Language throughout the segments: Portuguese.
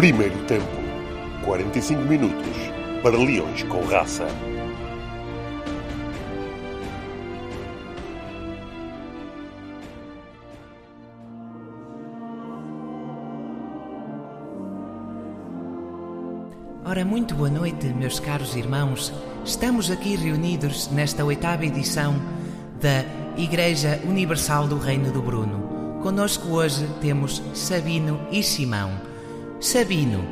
Primeiro tempo. 45 minutos para leões com raça. Ora, muito boa noite, meus caros irmãos. Estamos aqui reunidos nesta oitava edição da Igreja Universal do Reino do Bruno. Conosco hoje temos Sabino e Simão. Sabino,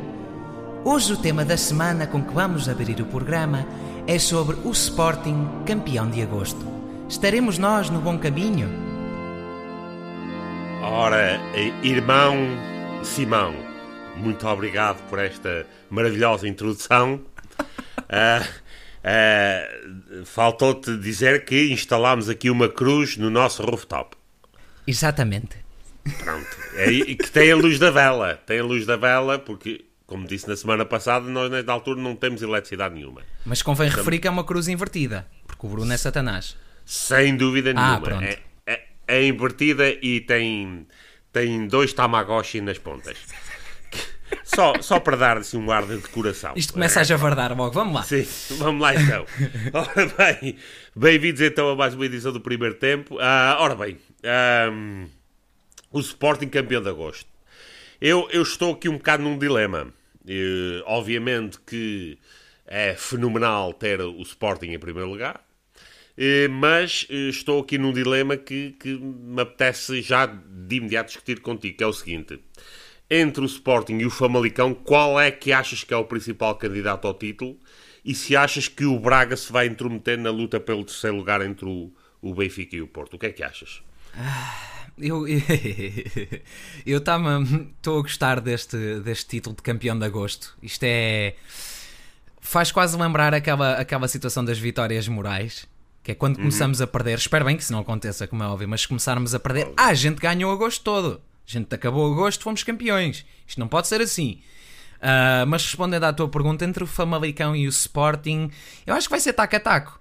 hoje o tema da semana com que vamos abrir o programa é sobre o Sporting campeão de agosto. Estaremos nós no bom caminho? Ora, irmão Simão, muito obrigado por esta maravilhosa introdução. Uh, uh, Faltou-te dizer que instalámos aqui uma cruz no nosso rooftop. Exatamente. Pronto. É, e que tem a luz da vela. Tem a luz da vela, porque, como disse na semana passada, nós nesta altura não temos eletricidade nenhuma. Mas convém referir que é uma cruz invertida, porque o Bruno é Satanás. Sem dúvida Ah, nenhuma. pronto. é, é- é invertida e tem, tem dois Tamagotchi nas pontas. Só, só para dar assim um ar de decoração. Isto começa a javardar logo, vamos lá. Sim, vamos lá então. Ora bem, bem-vindos então a mais uma edição do primeiro tempo. Ah, ora bem, ahm, o Sporting campeão de agosto. Eu, eu estou aqui um bocado num dilema. Obviamente que é fenomenal ter o Sporting em primeiro lugar, mas estou aqui num dilema que, que me apetece já de imediato discutir contigo, que é o seguinte. Entre o Sporting e o Famalicão, qual é que achas que é o principal candidato ao título? E se achas que o Braga se vai intrometer na luta pelo terceiro lugar entre o, o Benfica e o Porto? O que é que achas? Eu eu estou a gostar deste, deste título de campeão de agosto. Isto é. Faz quase lembrar aquela, aquela situação das vitórias morais. Que é quando começamos a perder. Espero bem que isso não aconteça, como é óbvio, mas se começarmos a perder. Ah, a gente ganhou agosto todo. A gente acabou agosto, fomos campeões. Isto não pode ser assim. Ah, mas respondendo à tua pergunta, entre o Famalicão e o Sporting, eu acho que vai ser taco a taco.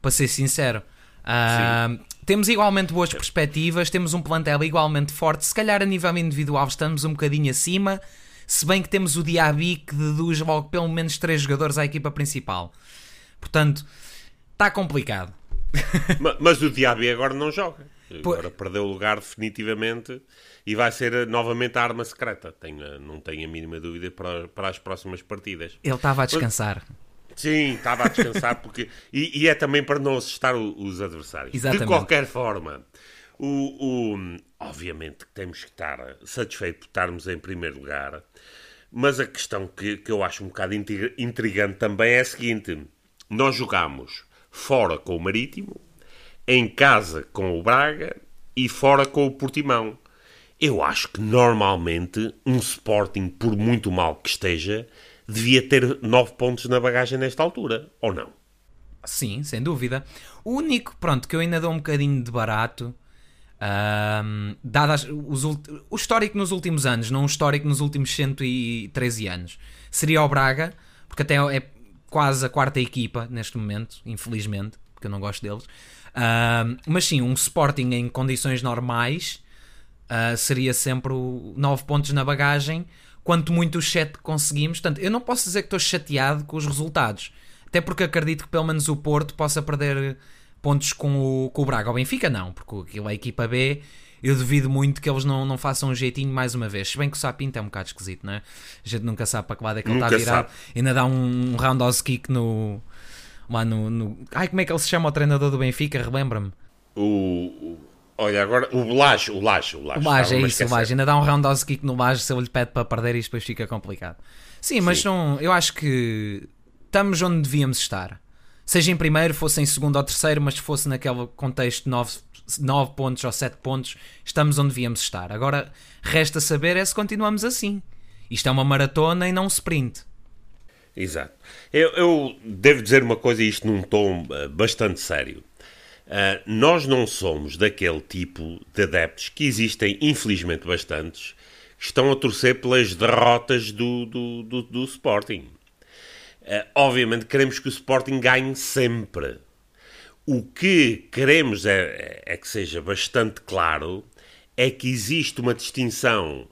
Para ser sincero. Ah, temos igualmente boas perspectivas, temos um plantel igualmente forte. Se calhar a nível individual estamos um bocadinho acima, se bem que temos o Diaby que deduz logo pelo menos três jogadores à equipa principal. Portanto, está complicado. Ma- Mas o Diaby agora não joga. Agora perdeu o lugar definitivamente e vai ser eh, novamente a arma secreta. Tenho, eh, não tenho a mínima dúvida para, para as próximas partidas. Ele estava a descansar. Sim, estava a descansar porque. E, e é também para não assustar o- os adversários. Exatamente. De qualquer forma, o, o- obviamente que temos que estar satisfeitos por estarmos em primeiro lugar, mas a questão que, que eu acho um bocado intri- intrigante também é a seguinte: nós jogamos fora com o Marítimo, em casa com o Braga e fora com o Portimão. Eu acho que normalmente um Sporting, por muito mal que esteja, devia ter 9 pontos na bagagem nesta altura, ou não? Sim, sem dúvida. O único, pronto, que eu ainda dou um bocadinho de barato, ahm, dado as- os o histórico nos últimos anos, não o histórico nos últimos 113 anos, seria o Braga, porque até é quase a quarta equipa neste momento, infelizmente, porque eu não gosto deles. Ahm, mas sim, um Sporting em condições normais ah, seria sempre 9 pontos na bagagem, quanto muito os 7 conseguimos. Portanto, eu não posso dizer que estou chateado com os resultados, até porque acredito que pelo menos o Porto possa perder pontos com o, com o Braga. O Benfica não, porque aquilo é a equipa B. Eu duvido muito que eles não, não façam um jeitinho mais uma vez. Se bem que o Sapinto é um bocado esquisito, não é? A gente nunca sabe para que lado é que ele está virado. Ainda dá um roundhouse kick no. Lá no, no. Ai, como é que ele se chama o treinador do Benfica? Relembra-me. O, o- olha, agora o Laje, o Laje, o Laje. O Laje, é isso, o. Laje. Ainda dá um roundhouse kick no Laje se ele lhe pede para perder e depois fica complicado. Sim, mas não, eu acho que estamos onde devíamos estar. Seja em primeiro, fosse em segundo ou terceiro, mas fosse naquele contexto de 9, nove pontos ou 7 pontos, estamos onde devíamos estar. Agora, resta saber é se continuamos assim. Isto é uma maratona e não um sprint. Exato. Eu, eu devo dizer uma coisa, e isto num tom eh, bastante sério. Ah, nós não somos daquele tipo de adeptos que existem, infelizmente, bastantes, que estão a torcer pelas derrotas do, do, do, do Sporting. Ah, obviamente, queremos que o Sporting ganhe sempre. O que queremos é, é que seja bastante claro é que existe uma distinção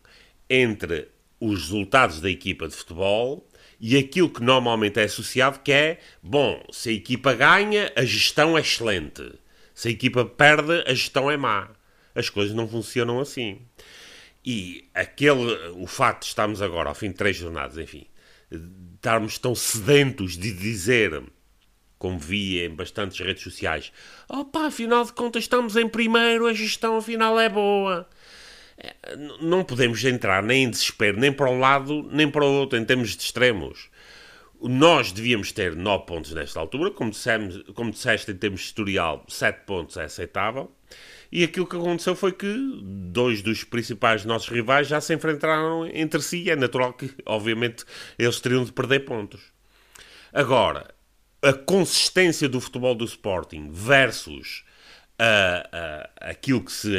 entre os resultados da equipa de futebol e aquilo que normalmente é associado que é, bom, se a equipa ganha, a gestão é excelente. Se a equipa perde, a gestão é má. As coisas não funcionam assim. E aquele, o facto de estarmos agora, ao fim de três jornadas, enfim, estarmos tão sedentos de dizer, como vi em bastantes redes sociais, opa, afinal de contas estamos em primeiro, a gestão afinal é boa. É, não podemos entrar nem em desespero, nem para um lado, nem para o outro, em termos de extremos. Nós devíamos ter 9 pontos nesta altura, como, dissemos, como disseste, em termos de historial, 7 pontos é aceitável. E aquilo que aconteceu foi que dois dos principais nossos rivais já se enfrentaram entre si. É natural que, obviamente, eles teriam de perder pontos. Agora, a consistência do futebol do Sporting versus aquilo que se,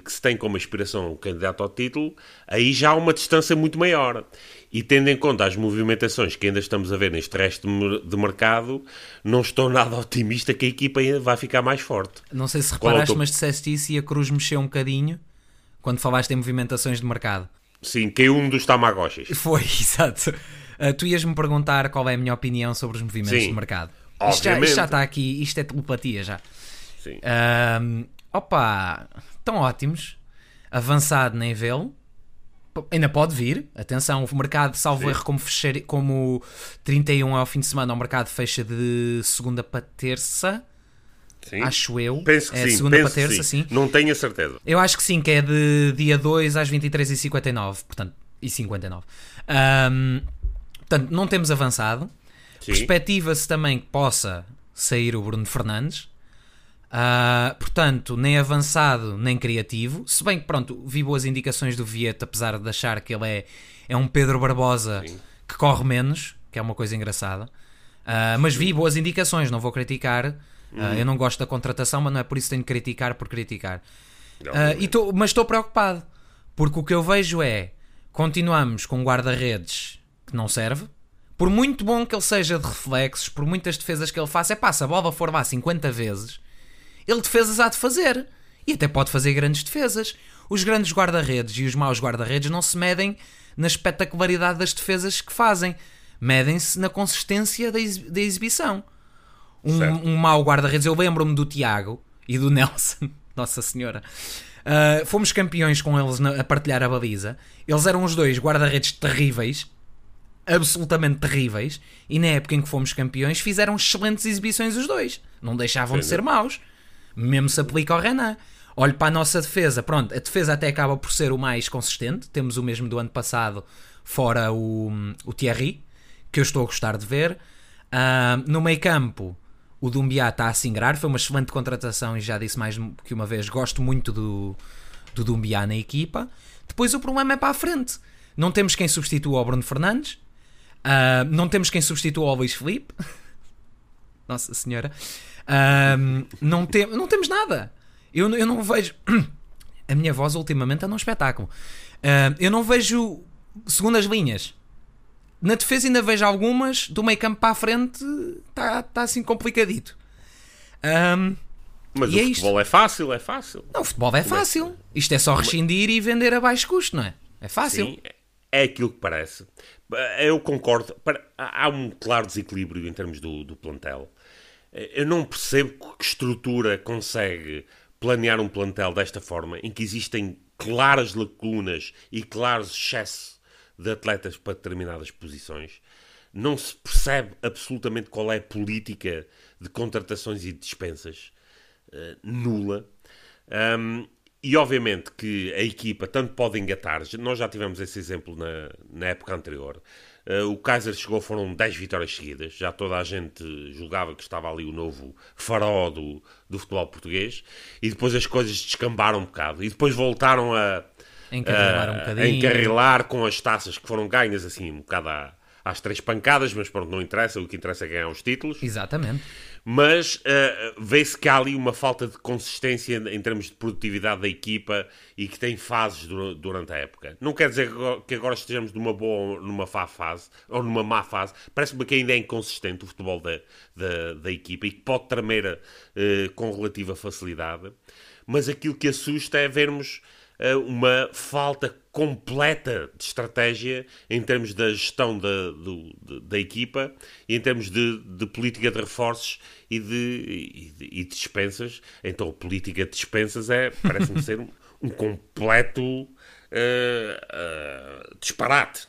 que se tem como aspiração o candidato ao título, aí já há uma distância muito maior. E tendo em conta as movimentações que ainda estamos a ver neste resto de mercado, não estou nada otimista que a equipa ainda vai ficar mais forte. Não sei se reparaste, mas disseste isso e a Cruz mexeu um bocadinho quando falaste em movimentações de mercado. Sim, caiu um dos tamagotchis. Foi, exato. Uh, tu ias-me perguntar qual é a minha opinião sobre os movimentos Sim, de mercado. Isto já, isto já, está aqui, isto é telepatia já. Sim. Uh, opa, estão ótimos. Avançado nem vê-lo. Ainda pode vir, atenção, o mercado, salvo erro, como, fechar, como 31 ao fim de semana, o mercado fecha de segunda para terça. Sim. Acho eu. Penso que é sim. segunda para terça, sim. sim. Não tenho a certeza. Eu acho que sim, que é de dia 2 às 23h59. Portanto, e 59. Um, portanto, não temos avançado. Perspectiva-se também que possa sair o Bruno Fernandes. Uh, portanto, nem avançado nem criativo. Se bem que, pronto, vi boas indicações do Vieta, apesar de achar que ele é, é um Pedro Barbosa Sim. que corre menos, que é uma coisa engraçada. Uh, mas vi boas indicações, não vou criticar. Uh, Eu não gosto da contratação, mas não é por isso que tenho que criticar por criticar. Não, não tô, mas estou preocupado, porque o que eu vejo é continuamos com guarda-redes que não serve. Por muito bom que ele seja de reflexos, por muitas defesas que ele faça, é pá, se a bola for lá 50 vezes ele defesas há de fazer. E até pode fazer grandes defesas. Os grandes guarda-redes e os maus guarda-redes não se medem na espetacularidade das defesas que fazem. Medem-se na consistência da, da exibição. Um, um mau guarda-redes, eu lembro-me do Tiago e do Nelson, Nossa Senhora. Uh, fomos campeões com eles na, a partilhar a baliza. Eles eram os dois guarda-redes terríveis, absolutamente terríveis, e na época em que fomos campeões fizeram excelentes exibições os dois. Não deixavam Sim. de ser maus mesmo se aplica ao Renan. Olho para a nossa defesa, pronto, a defesa até acaba por ser o mais consistente, temos o mesmo do ano passado, fora o, o Thierry, que eu estou a gostar de ver. Uh, no meio campo, o Dumbiá está a singrar, foi uma excelente contratação e já disse mais que uma vez, gosto muito do, do Dumbiá na equipa. Depois o problema é para a frente. Não temos quem substitua o Bruno Fernandes, uh, não temos quem substitua o Luís Felipe. Nossa Senhora. Um, não, tem, não temos nada. Eu, eu não vejo. A minha voz ultimamente anda um espetáculo. Uh, eu não vejo segundas linhas. Na defesa ainda vejo algumas, do meio campo para a frente está tá assim complicadito. Um, mas o é futebol isto. é fácil, é fácil. Não, o futebol é fácil. Isto é só rescindir e vender a baixo custo, não é? É fácil. Sim, é aquilo que parece. Eu concordo. Há um claro desequilíbrio em termos do, do plantel. Eu não percebo que estrutura consegue planear um plantel desta forma, em que existem claras lacunas e claros excessos de atletas para determinadas posições. Não se percebe absolutamente qual é a política de contratações e dispensas. Uh, nula. Um, e obviamente que a equipa tanto pode engatar, nós já tivemos esse exemplo na, na época anterior, o Kaiser chegou, foram 10 vitórias seguidas. Já toda a gente julgava que estava ali o novo farol do, do futebol português. E depois as coisas descambaram um bocado. E depois voltaram a, encarrilar, um a encarrilar com as taças que foram ganhas assim um bocado à, às três pancadas. Mas pronto, não interessa. O que interessa é ganhar os títulos. Exatamente mas uh, vê-se que há ali uma falta de consistência em termos de produtividade da equipa e que tem fases durante a época. Não quer dizer que agora estejamos numa boa ou numa má fase, ou numa má fase. Parece-me que ainda é inconsistente o futebol da, da, da equipa e que pode tremer uh, com relativa facilidade. Mas aquilo que assusta é vermos uma falta completa de estratégia em termos da gestão da, do, da equipa e em termos de, de política de reforços e de, e e dispensas. Então, política de dispensas é, parece-me ser um, um completo uh, uh, disparate.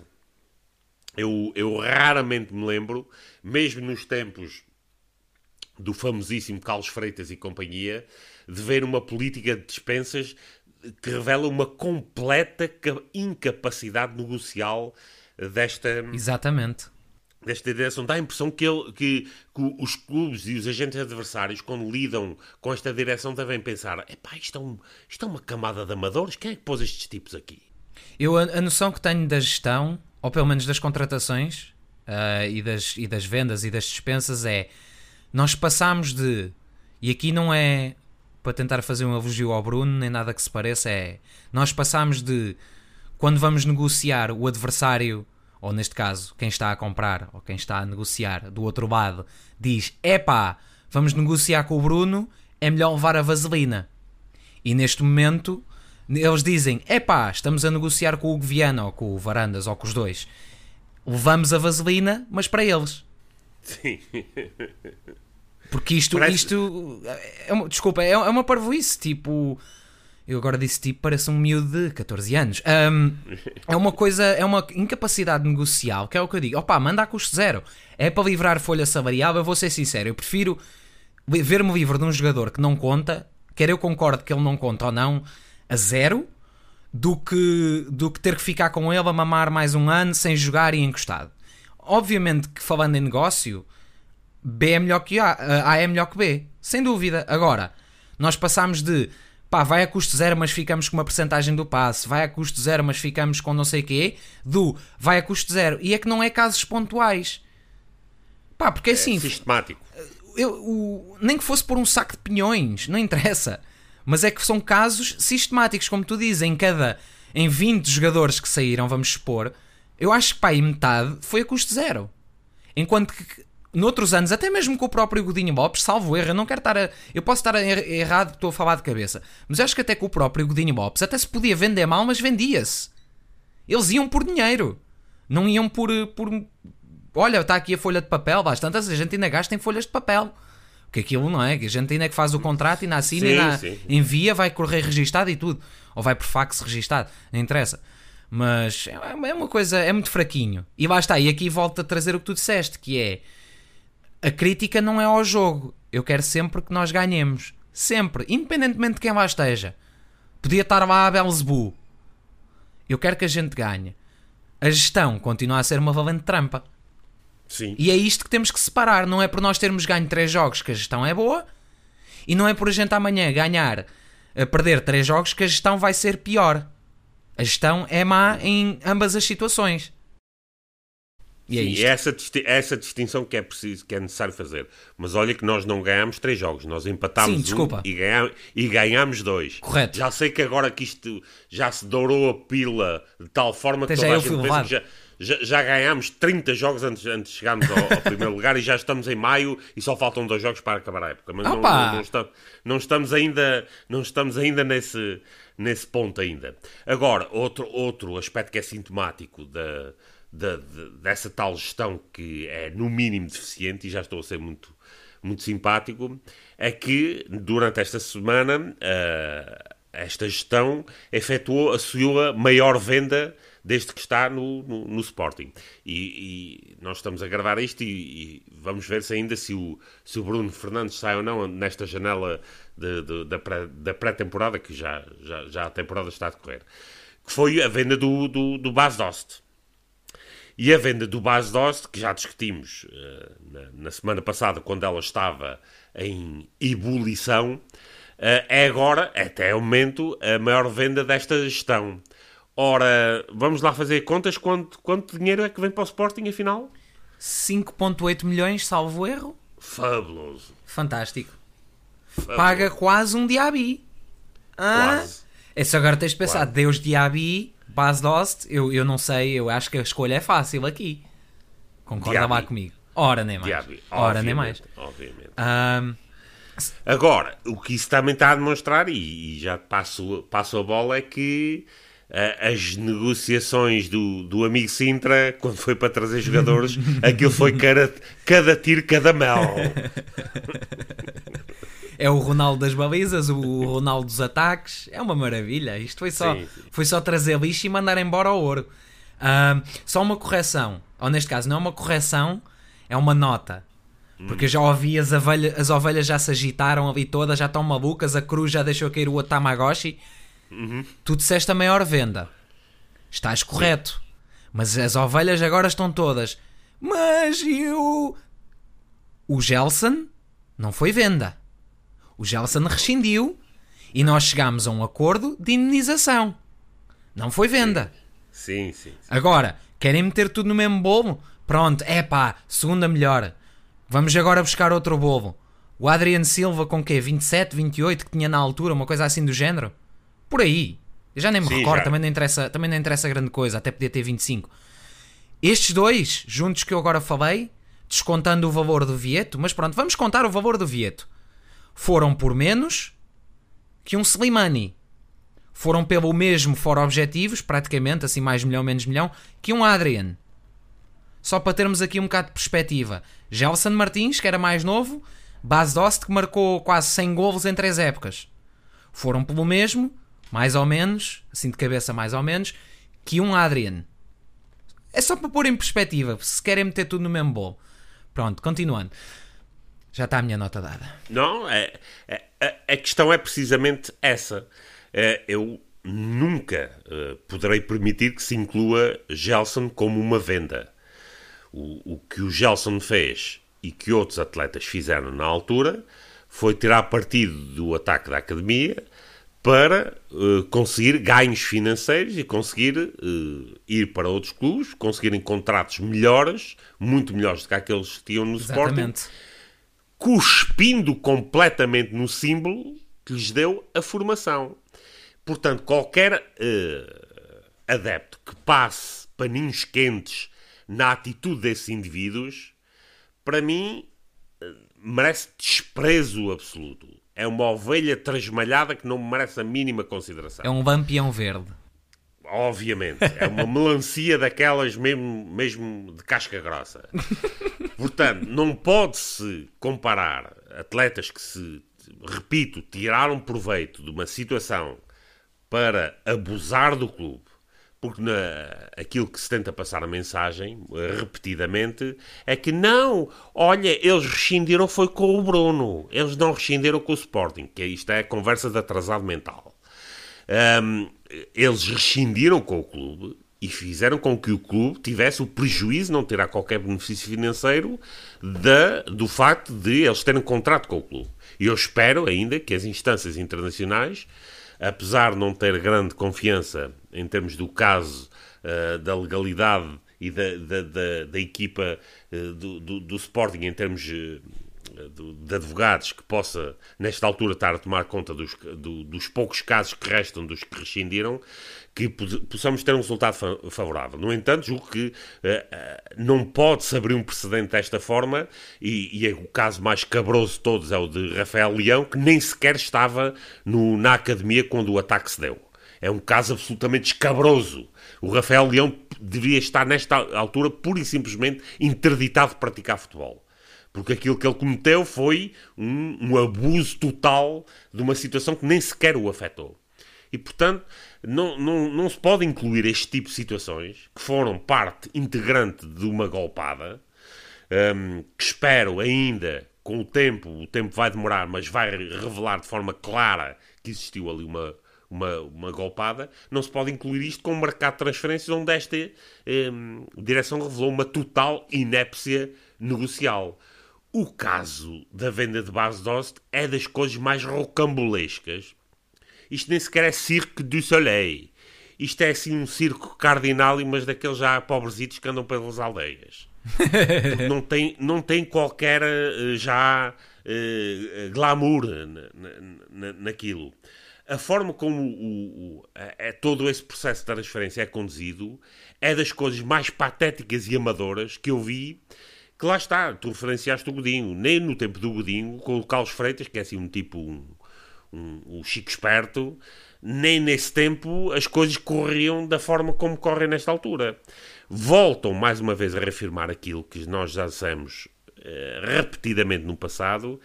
Eu, eu raramente me lembro, mesmo nos tempos do famosíssimo Carlos Freitas e companhia, de ver uma política de dispensas que revela uma completa incapacidade negocial desta. Exatamente. Desta direção. Dá a impressão que, ele, que, que, os clubes e os agentes adversários, quando lidam com esta direção, devem pensar: epá, isto é, um, isto é uma camada de amadores, quem é que pôs estes tipos aqui? Eu, a, a noção que tenho da gestão, ou pelo menos das contratações uh, e, das, e das vendas e das dispensas, é nós passamos de. E aqui não é para tentar fazer um elogio ao Bruno, nem nada que se pareça, é. Nós passamos de. Quando vamos negociar, o adversário, ou neste caso, quem está a comprar, ou quem está a negociar do outro lado, diz: epá, vamos negociar com o Bruno, é melhor levar a vaselina. E neste momento, eles dizem: epá, estamos a negociar com o Hugo Viana, ou com o Varandas, ou com os dois. Levamos a vaselina, mas para eles. Sim. Porque isto, parece... isto é uma, desculpa, é, é uma parvoíce, tipo. Eu agora disse tipo, parece um miúdo de 14 anos. Um, é uma coisa, é uma incapacidade negocial, que é o que eu digo. Opa, manda a custo zero. É para livrar folha salarial, eu vou ser sincero. Eu prefiro ver-me livre de um jogador que não conta, quer eu concorde que ele não conta ou não, a zero, do que, do que ter que ficar com ele a mamar mais um ano sem jogar e encostado. Obviamente que falando em negócio, B é melhor que A, A é melhor que B, sem dúvida. Agora, nós passamos de pá, vai a custo zero, mas ficamos com uma porcentagem do passe, vai a custo zero, mas ficamos com não sei o quê, do vai a custo zero. E é que não é casos pontuais. Pá, porque é assim. É sistemático. Eu, o, nem que fosse por um saco de pinhões, não interessa. Mas é que são casos sistemáticos, como tu dizes, em cada. Em 20 jogadores que saíram, vamos supor, eu acho que pá, e metade foi a custo zero. Enquanto que noutros anos, até mesmo com o próprio Godinho Lopes, salvo erro, eu não quero estar a. Eu posso estar er errado, estou a falar de cabeça, mas acho que até com o próprio Godinho Lopes até se podia vender mal, mas vendia-se. Eles iam por dinheiro, não iam por. por olha, está aqui a folha de papel, bastante a gente ainda gasta em folhas de papel. Porque aquilo não é, que a gente ainda é que faz o contrato e na assina sim, e na, envia, vai correr registado e tudo. Ou vai por fax registado, não interessa. Mas é, é uma coisa, é muito fraquinho. E lá está, e aqui volta a trazer o que tu disseste, que é a crítica não é ao jogo. Eu quero sempre que nós ganhemos. Sempre. Independentemente de quem lá esteja. Podia estar lá a Belzebu. Eu quero que a gente ganhe. A gestão continua a ser uma valente trampa. Sim. E é isto que temos que separar. Não é por nós termos ganho três jogos que a gestão é boa. E não é por a gente amanhã ganhar, a perder três jogos que a gestão vai ser pior. A gestão é má em ambas as situações. E é Sim, essa, essa distinção que é preciso, que é necessário fazer. Mas olha que nós não ganhamos três jogos, nós empatámos um e, ganhamos, e ganhamos dois. Correto. Já sei que agora que isto já se dourou a pila de tal forma que Até toda a gente pensa que já, já, já ganhámos 30 jogos antes, antes de chegarmos ao, ao primeiro lugar e já estamos em maio e só faltam dois jogos para acabar a época. Mas não, não, não, estamos, não, estamos, ainda, não estamos ainda nesse, nesse ponto ainda. Agora, outro, outro aspecto que é sintomático da de, de, dessa tal gestão que é no mínimo deficiente, e já estou a ser muito, muito simpático, é que durante esta semana uh, esta gestão efetuou a sua maior venda desde que está no, no, no Sporting. E, e, nós estamos a gravar isto e, e, vamos ver se ainda se o, se o Bruno Fernandes sai ou não nesta janela de, de, da pré-temporada, que já, já, já a temporada está a decorrer. Que foi a venda do, do, do Bas Dost. E a venda do Bas Dost, que já discutimos uh, na, na, semana passada, quando ela estava em ebulição, uh, é agora, até o momento, a maior venda desta gestão. Ora, vamos lá fazer contas. Quanto, quanto dinheiro é que vem para o Sporting, afinal? 5.8 milhões, salvo erro. Fabuloso. Fantástico. Fabuloso. Paga quase um Diaby. Ah, quase. É só agora tens de pensar, quase. Deus Diaby Bas Dost, eu, eu não sei, eu acho que a escolha é fácil aqui. Concorda Diaby. lá comigo. Ora nem mais. Diaby. Ora nem mais. Obviamente. Um, Agora, o que isso também está a demonstrar, e, e já passo, passo a bola, é que uh, as negociações do, do amigo Sintra, quando foi para trazer jogadores, aquilo foi cada, cada tiro, cada mel. É o Ronaldo das balizas, o Ronaldo dos ataques. É uma maravilha. Isto foi só, Sim, sim. Foi só trazer lixo e mandar embora o ouro. Ah, só uma correção. Ou neste caso, não é uma correção, é uma nota. Porque eu já ouvi as, ovelha- as ovelhas já se agitaram ali todas, já estão malucas, a cruz já deixou cair o Tamagotchi. Tu disseste a maior venda. Estás correto. Mas as ovelhas agora estão todas. Mas eu. O Gelson não foi venda. O Gelson rescindiu e nós chegámos a um acordo de indenização. Não foi venda. Sim, sim. sim. Agora, querem meter tudo no mesmo bolo? Pronto, é pá, segunda melhor. Vamos agora buscar outro bolo. O Adriano Silva com quê? 27, 28 que tinha na altura, uma coisa assim do género? Por aí. Eu já nem me Sim, recordo, já. também não, interessa, também não interessa grande coisa, até podia ter 25. Estes dois, juntos que eu agora falei, descontando o valor do Vieto, mas pronto, vamos contar o valor do Vieto. Foram por menos que um Slimani. Foram pelo mesmo fora objetivos, praticamente, assim mais milhão, menos milhão, que um Adrian. Só para termos aqui um bocado de perspectiva. Gelson Martins, que era mais novo, Bas Dost, que marcou quase 100 golos em três épocas. Foram pelo mesmo, mais ou menos, assim de cabeça mais ou menos, que um Adrian. É só para pôr em perspectiva, se querem meter tudo no mesmo bolo. Pronto, continuando. Já está a minha nota dada. Não, é, é- a, a questão é precisamente essa. É, eu nunca eh, poderei permitir que se inclua Gelson como uma venda. O, o que o Gelson fez e que outros atletas fizeram na altura foi tirar partido do ataque da academia para eh, conseguir ganhos financeiros e conseguir eh, ir para outros clubes, conseguirem contratos melhores, muito melhores do que aqueles que tinham no Sporting, Exatamente. Cuspindo completamente no símbolo que lhes deu a formação. Portanto, qualquer eh, adepto que passe paninhos quentes na atitude desses indivíduos, para mim, eh, merece desprezo absoluto. É uma ovelha trasmalhada que não merece a mínima consideração. É um lampião verde. Obviamente. É uma melancia daquelas mesmo, mesmo de casca grossa. Portanto, não pode-se comparar atletas que se, repito, tiraram proveito de uma situação para abusar do clube. Porque na, aquilo que se tenta passar a mensagem, repetidamente, é que não, olha, eles rescindiram foi com o Bruno, eles não rescindiram com o Sporting, que isto é conversa de atrasado mental. Um, eles rescindiram com o clube e fizeram com que o clube tivesse o prejuízo não terá qualquer benefício financeiro da, do facto de eles terem contrato com o clube. E eu espero ainda que as instâncias internacionais, apesar de não ter grande confiança em termos do caso uh, da legalidade e da, da, da, da equipa uh, do, do, do Sporting em termos uh, do- de advogados que possa, nesta altura, estar a tomar conta dos, do- dos poucos casos que restam dos que rescindiram, que po- possamos ter um resultado fa- favorável. No entanto, julgo que eh, eh, não pode-se abrir um precedente desta forma, e, e é o caso mais cabroso de todos é o de Rafael Leão, que nem sequer estava no- na academia quando o ataque se deu. É um caso absolutamente escabroso. O Rafael Leão devia estar, nesta altura, pura e simplesmente interditado de praticar futebol. Porque aquilo que ele cometeu foi um, um abuso total de uma situação que nem sequer o afetou. E, portanto, não, não, não se pode incluir este tipo de situações que foram parte integrante de uma golpada, hum, que espero ainda, com o tempo, o tempo vai demorar, mas vai revelar de forma clara que existiu ali uma, uma, uma golpada, não se pode incluir isto com um mercado de transferências onde esta hum, direção revelou uma total inépcia negocial. O caso da venda de Bas Dost é das coisas mais rocambolescas. Isto nem sequer é Cirque du Soleil. Isto é assim um circo cardinal, mas daqueles já pobrezitos que andam pelas aldeias. Não tem, não tem qualquer eh, já eh, glamour na- na- naquilo. A forma como o, o- é, todo esse processo de transferência é conduzido é das coisas mais patéticas e amadoras que eu vi que lá está, tu referenciaste o Godinho, nem no tempo do Godinho, com o Carlos Freitas, que é assim um tipo, um, um, um chico esperto, nem nesse tempo as coisas corriam da forma como correm nesta altura. Voltam mais uma vez a reafirmar aquilo que nós já dissemos eh, repetidamente no passado,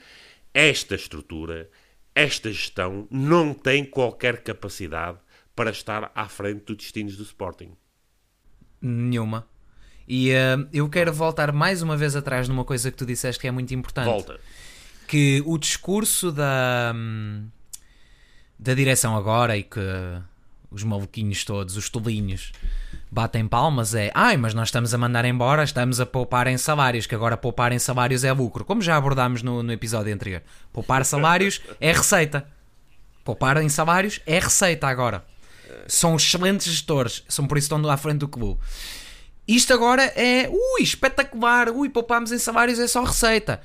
esta estrutura, esta gestão não tem qualquer capacidade para estar à frente dos destinos do Sporting. Nenhuma. E uh, eu quero voltar mais uma vez atrás numa coisa que tu disseste que é muito importante. Volta. Que o discurso da, hum, da direção agora e que os maluquinhos todos, os tolinhos, batem palmas é ai, mas nós estamos a mandar embora, estamos a poupar em salários, que agora poupar em salários é lucro, como já abordámos no, no episódio anterior. Poupar salários é receita. Poupar em salários é receita agora. São excelentes gestores, são por isso que estão à frente do clube. Isto agora é, ui, espetacular, ui, poupamos em salários é só receita.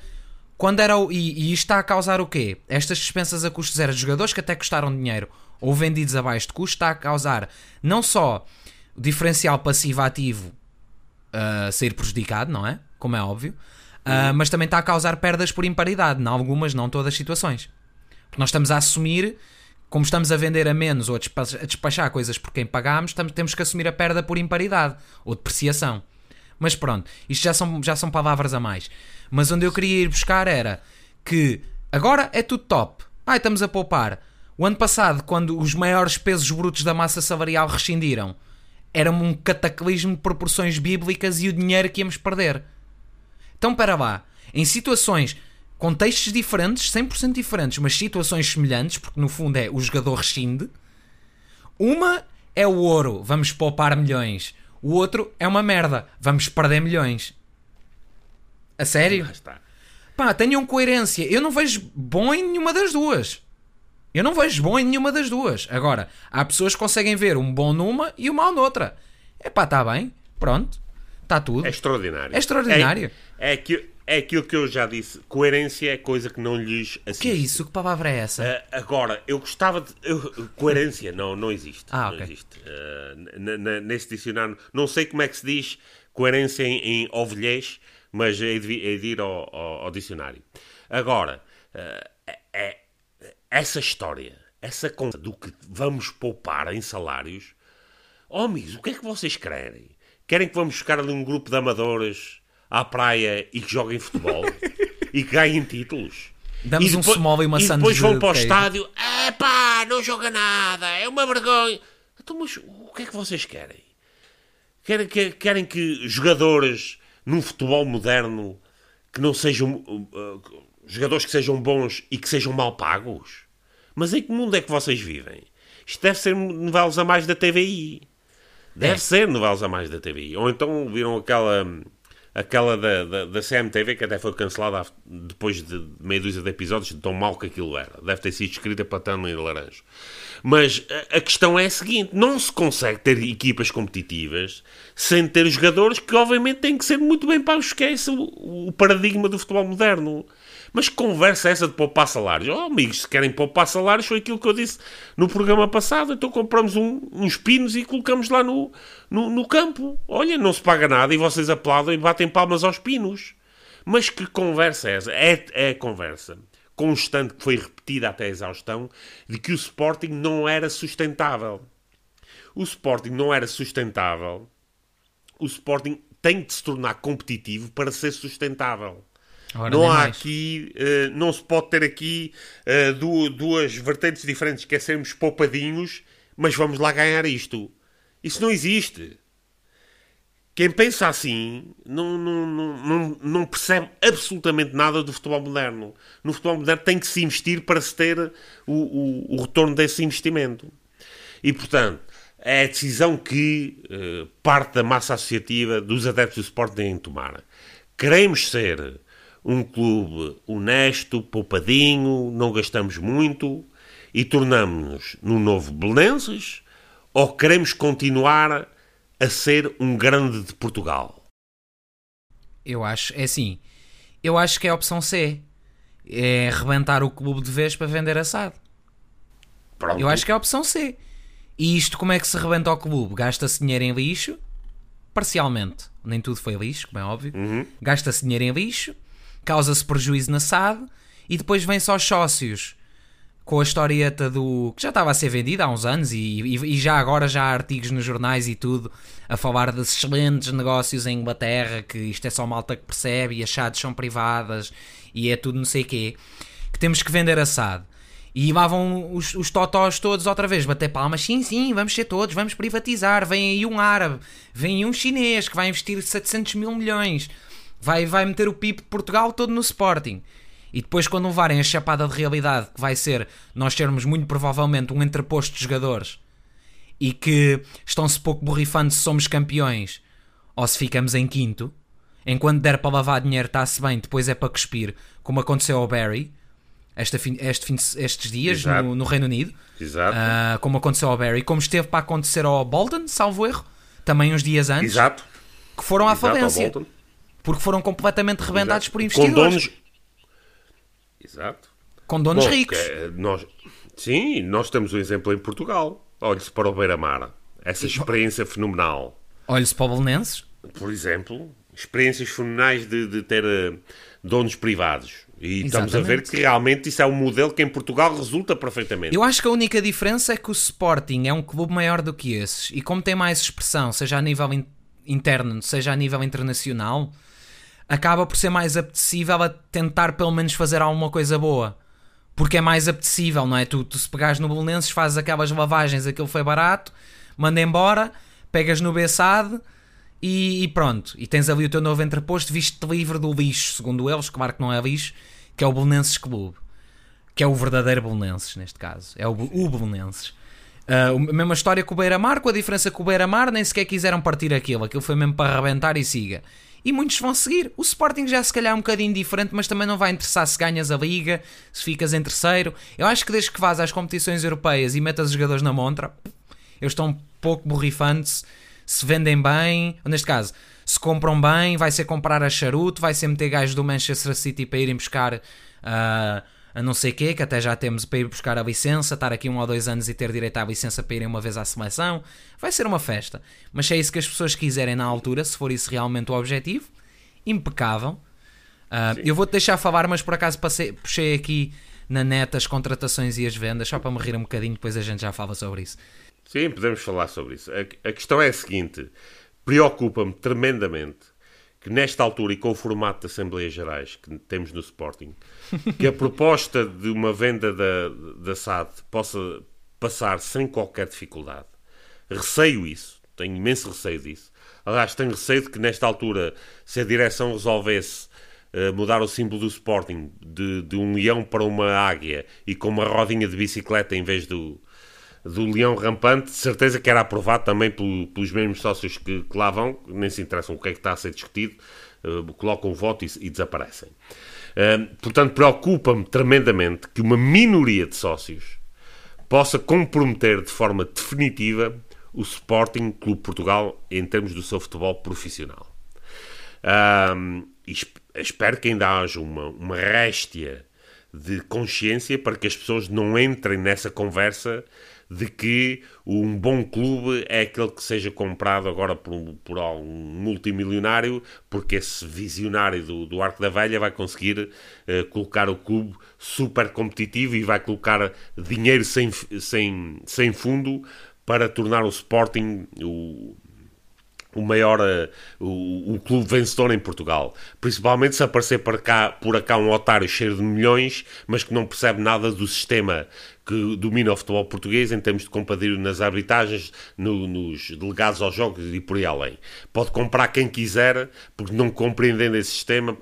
Quando era o, e, e isto está a causar o quê? Estas dispensas a custo zero de jogadores que até custaram dinheiro ou vendidos abaixo de custo está a causar não só o diferencial passivo-ativo uh, ser prejudicado, não é? Como é óbvio, uh, mas também está a causar perdas por imparidade, em algumas, não todas as situações. Porque nós estamos a assumir, como estamos a vender a menos ou a despachar, a despachar coisas por quem pagámos, temos que assumir a perda por imparidade ou depreciação. Mas pronto, isto já são, já são palavras a mais. Mas onde eu queria ir buscar era que agora é tudo top. Ai, estamos a poupar. O ano passado, quando os maiores pesos brutos da massa salarial rescindiram, era um cataclismo de proporções bíblicas e o dinheiro que íamos perder. Então, para lá, em situações, contextos diferentes, 100% diferentes, mas situações semelhantes, porque no fundo é o jogador rescinde, uma é o ouro, vamos poupar milhões. O outro é uma merda, vamos perder milhões. A sério? Pá, tenham coerência. Eu não vejo bom em nenhuma das duas. Eu não vejo bom em nenhuma das duas. Agora, há pessoas que conseguem ver um bom numa e um mau noutra. É pá, está bem. Pronto. Está tudo. É extraordinário. É extraordinário. É, é, que, é aquilo que eu já disse. Coerência é coisa que não lhes assiste. O que é isso? Que palavra é essa? Uh, agora, eu gostava de. Eu, coerência não, não existe. Ah, não ok. existe. Uh, nesse dicionário. Não sei como é que se diz coerência em, em ovelhês mas é de, é de ir ao, ao, ao, dicionário. Agora, uh, é, essa história, essa conta do que vamos poupar em salários, oh amigos, o que é que vocês querem? Querem que vamos buscar ali um grupo de amadores à praia e que joguem futebol e que ganhem títulos? Damos e depois, um small e uma E depois de vão para o estádio, é pá, não joga nada, é uma vergonha. Então, mas o que é que vocês querem? Querem que, querem que jogadores num futebol moderno que não sejam uh, uh, jogadores que sejam bons e que sejam mal pagos? Mas em que mundo é que vocês vivem? Isto deve ser novelas a mais da TVI. Deve É. ser novelas a mais da TVI. Ou então viram aquela aquela da, da, da CMTV que até foi cancelada depois de meia dúzia de episódios tão mal que aquilo era. Deve ter sido escrita para Tano e Laranjo. Mas a, questão é a seguinte: não se consegue ter equipas competitivas sem ter jogadores que, obviamente, têm que ser muito bem pagos, que é o, o paradigma do futebol moderno. Mas que conversa é essa de poupar salários? Oh, amigos, se querem poupar salários, foi aquilo que eu disse no programa passado. Então compramos um, uns pinos e colocamos lá no, no, no campo. Olha, não se paga nada e vocês aplaudem e batem palmas aos pinos. Mas que conversa é essa? É, é a conversa constante que foi repetida até a exaustão de que o Sporting não era sustentável. O Sporting não era sustentável. O Sporting tem de se tornar competitivo para ser sustentável. Ora, não há mais. aqui, eh, não se pode ter aqui eh, du- duas vertentes diferentes, que é sermos poupadinhos, mas vamos lá ganhar isto. Isso não existe. Quem pensa assim não, não, não, não, percebe absolutamente nada do futebol moderno. No futebol moderno tem que se investir para se ter o, o, o retorno desse investimento. E, portanto, é a decisão que eh, parte da massa associativa dos adeptos do Sport têm de tomar. Queremos ser um clube honesto, poupadinho, não gastamos muito e tornamos-nos no novo Belenenses ou queremos continuar a ser um grande de Portugal? Eu acho, é assim. Eu acho que é a opção C. É arrebentar o clube de vez para vender assado. Pronto. Eu acho que é a opção C. E isto como é que se rebenta ao clube? Gasta-se dinheiro em lixo? Parcialmente. nem tudo foi lixo, como é óbvio. Gasta-se dinheiro em lixo, causa-se prejuízo na SAD e depois vem-se aos sócios com a historieta do. que já estava a ser vendida há uns anos e, e, já agora já há artigos nos jornais e tudo a falar de excelentes negócios em Inglaterra, que isto é só malta que percebe e as SADs são privadas e é tudo não sei quê, que temos que vender a SAD. E lá vão os, os totós todos outra vez bater palmas. Sim, sim, vamos ser todos, vamos privatizar. Vem aí um árabe, vem aí um chinês que vai investir 700 mil milhões, vai, vai meter o PIB de Portugal todo no Sporting. E depois, quando levarem a chapada de realidade, que vai ser nós termos muito provavelmente um entreposto de jogadores e que estão-se pouco borrifando se somos campeões ou se ficamos em quinto, enquanto der para lavar dinheiro está-se bem, depois é para cuspir, como aconteceu ao Barry esta este fim, estes dias no, no, Reino Unido. Uh, como aconteceu ao Barry, como esteve para acontecer ao Bolton, salvo erro, também uns dias antes, Exato. que foram à Exato, falência, porque foram completamente rebentados por investidores. Com donos... Exato. Com donos Bom, ricos. que, nós... Sim, nós temos um exemplo em Portugal. Olhe-se para o Beira-Mar. Essa experiência fenomenal. Olhe-se para o Belenenses. Por exemplo, experiências fenomenais de, de ter uh, donos privados. E estamos a ver que realmente isso é um modelo que em Portugal resulta perfeitamente. Eu acho que a única diferença é que o Sporting é um clube maior do que esses. E como tem mais expressão, seja a nível in interno, seja a nível internacional, acaba por ser mais apetecível a tentar pelo menos fazer alguma coisa boa. Porque é mais apetecível, não é? Tu, tu se pegares no Belenenses, fazes aquelas lavagens, aquilo foi barato, manda embora, pegas no Bessade e, e, pronto. E tens ali o teu novo entreposto, viste-te livre do lixo, segundo eles, claro que não é lixo, que é o Belenenses Clube. Que é o verdadeiro Belenenses, neste caso. É o, o Belenenses. Uh, a mesma história com o Beira-Mar, com a diferença que o Beira-Mar nem sequer quiseram partir aquilo. Aquilo foi mesmo para arrebentar e siga. E muitos vão seguir. O Sporting já se calhar é um bocadinho diferente, mas também não vai interessar se ganhas a Liga, se ficas em terceiro. Eu acho que desde que vás às competições europeias e metas os jogadores na montra, eles estão um pouco borrifantes, se vendem bem, ou neste caso, se compram bem, vai ser comprar a charuto, vai ser meter gajos do Manchester City para irem buscar uh, a não sei quê, que até já temos para ir buscar a licença, estar aqui um ou dois anos e ter direito à licença para irem uma vez à seleção. Vai ser uma festa. Mas se é isso que as pessoas quiserem na altura, se for isso realmente o objetivo, impecável. Uh, eu vou-te deixar falar, mas por acaso passei, puxei aqui na net as contratações e as vendas, só para me rir um bocadinho, depois a gente já fala sobre isso. Sim, podemos falar sobre isso. A, a questão é a seguinte: preocupa-me tremendamente que nesta altura e com o formato de Assembleias Gerais que temos no Sporting, que a proposta de uma venda da, da SAD possa passar sem qualquer dificuldade. Receio isso, tenho imenso receio disso. Aliás, tenho receio de que nesta altura, se a direção resolvesse uh, mudar o símbolo do Sporting de, de um leão para uma águia e com uma rodinha de bicicleta em vez do, do Leão Rampante, certeza que era aprovado também pelo, pelos mesmos sócios que, que, lá vão, nem se interessam o que é que está a ser discutido, uh, colocam o voto e, e desaparecem. Uh, portanto, preocupa-me tremendamente que uma minoria de sócios possa comprometer de forma definitiva o Sporting Clube Portugal em termos do seu futebol profissional. Espero que ainda haja uma, uma réstia de consciência para que as pessoas não entrem nessa conversa de que um bom clube é aquele que seja comprado agora por, por algum multimilionário, porque esse visionário do, do Arco da Velha vai conseguir uh, colocar o clube super competitivo e vai colocar dinheiro sem, sem, sem fundo para tornar o Sporting o, o maior uh, o, o, clube vencedor em Portugal. Principalmente se aparecer por, cá, por acá um otário cheio de milhões, mas que não percebe nada do sistema que domina o futebol português em termos de compadrio nas arbitragens, no, nos delegados aos jogos e por aí além. Pode comprar quem quiser, porque não compreendendo esse sistema,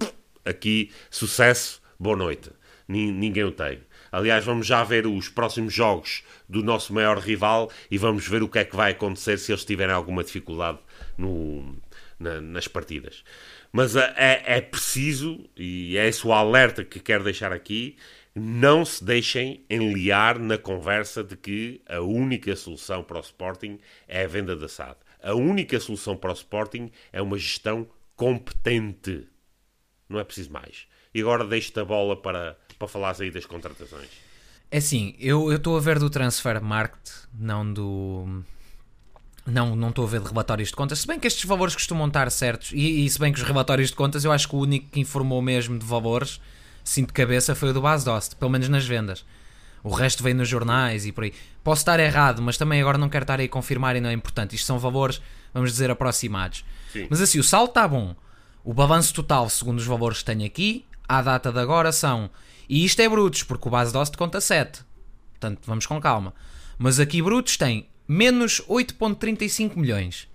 aqui sucesso, boa noite. Ninguém o tem. Aliás, vamos já ver os próximos jogos do nosso maior rival e vamos ver o que é que vai acontecer se eles tiverem alguma dificuldade no, na, nas partidas. Mas é, é preciso, e é esse o alerta que quero deixar aqui, não se deixem enliar na conversa de que a única solução para o Sporting é a venda da SAD. A única solução para o Sporting é uma gestão competente. Não é preciso mais. E agora deixo-te a bola para, para falar aí das contratações. É assim, eu estou a ver do Transfer Market, não do Não, não estou a ver de relatórios de contas, se bem que estes valores costumam estar certos, e, e se bem que os relatórios de contas, eu acho que o único que informou mesmo de valores, sim de cabeça, foi o do Basdost, pelo menos nas vendas. O resto veio nos jornais e por aí. Posso estar errado, mas também agora não quero estar aí a confirmar e não é importante. Isto são valores, vamos dizer, aproximados. Sim. Mas assim, o saldo está bom. O balanço total, segundo os valores que tenho aqui, à data de agora são. E isto é brutos, porque o base DOS conta 7. Portanto, vamos com calma. Mas aqui brutos tem menos 8,35 milhões.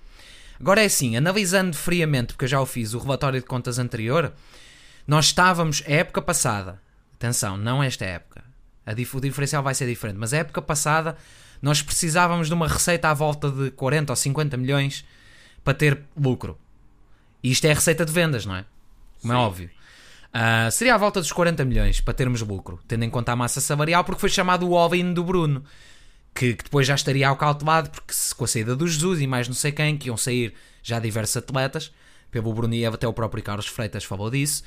Agora é assim, analisando friamente, porque eu já o fiz, o relatório de contas anterior, nós estávamos, a época passada, atenção, não esta época, a dif o diferencial vai ser diferente, mas a época passada nós precisávamos de uma receita à volta de 40 ou 50 milhões para ter lucro. E isto é a receita de vendas, não é? Como é Sim. óbvio. Ah, seria à volta dos 40 milhões para termos lucro, tendo em conta a massa salarial, porque foi chamado o all-in do Bruno, que, que depois já estaria calculado, porque se, com a saída do Jesus e mais não sei quem, que iam sair já diversos atletas, pelo Bruno e até o próprio Carlos Freitas falou disso,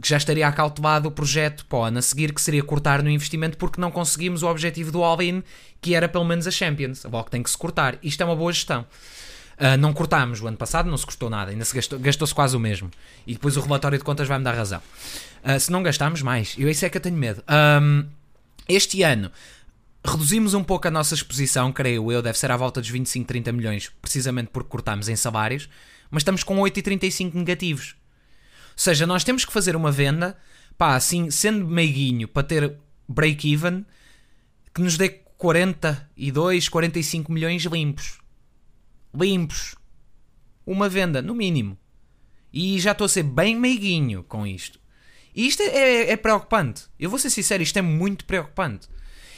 que já estaria acautelado o projeto para o ano a seguir, que seria cortar no investimento, porque não conseguimos o objetivo do all-in, que era pelo menos a Champions. A que tem que se cortar. Isto é uma boa gestão. Uh, não cortámos o ano passado, não se cortou nada, ainda se gastou, gastou-se quase o mesmo. E depois o relatório de contas vai-me dar razão. Uh, se não gastámos mais, eu isso é que eu tenho medo. Um, este ano reduzimos um pouco a nossa exposição, creio eu, deve ser à volta dos 25, 30 milhões, precisamente porque cortámos em salários, mas estamos com 8,35 negativos. Seja, nós temos que fazer uma venda, pá, assim, sendo meiguinho, para ter break-even, que nos dê 42, 45 milhões limpos limpos. Uma venda, no mínimo. E já estou a ser bem meiguinho com isto. E isto é, é, é preocupante. Eu vou ser sincero, isto é muito preocupante.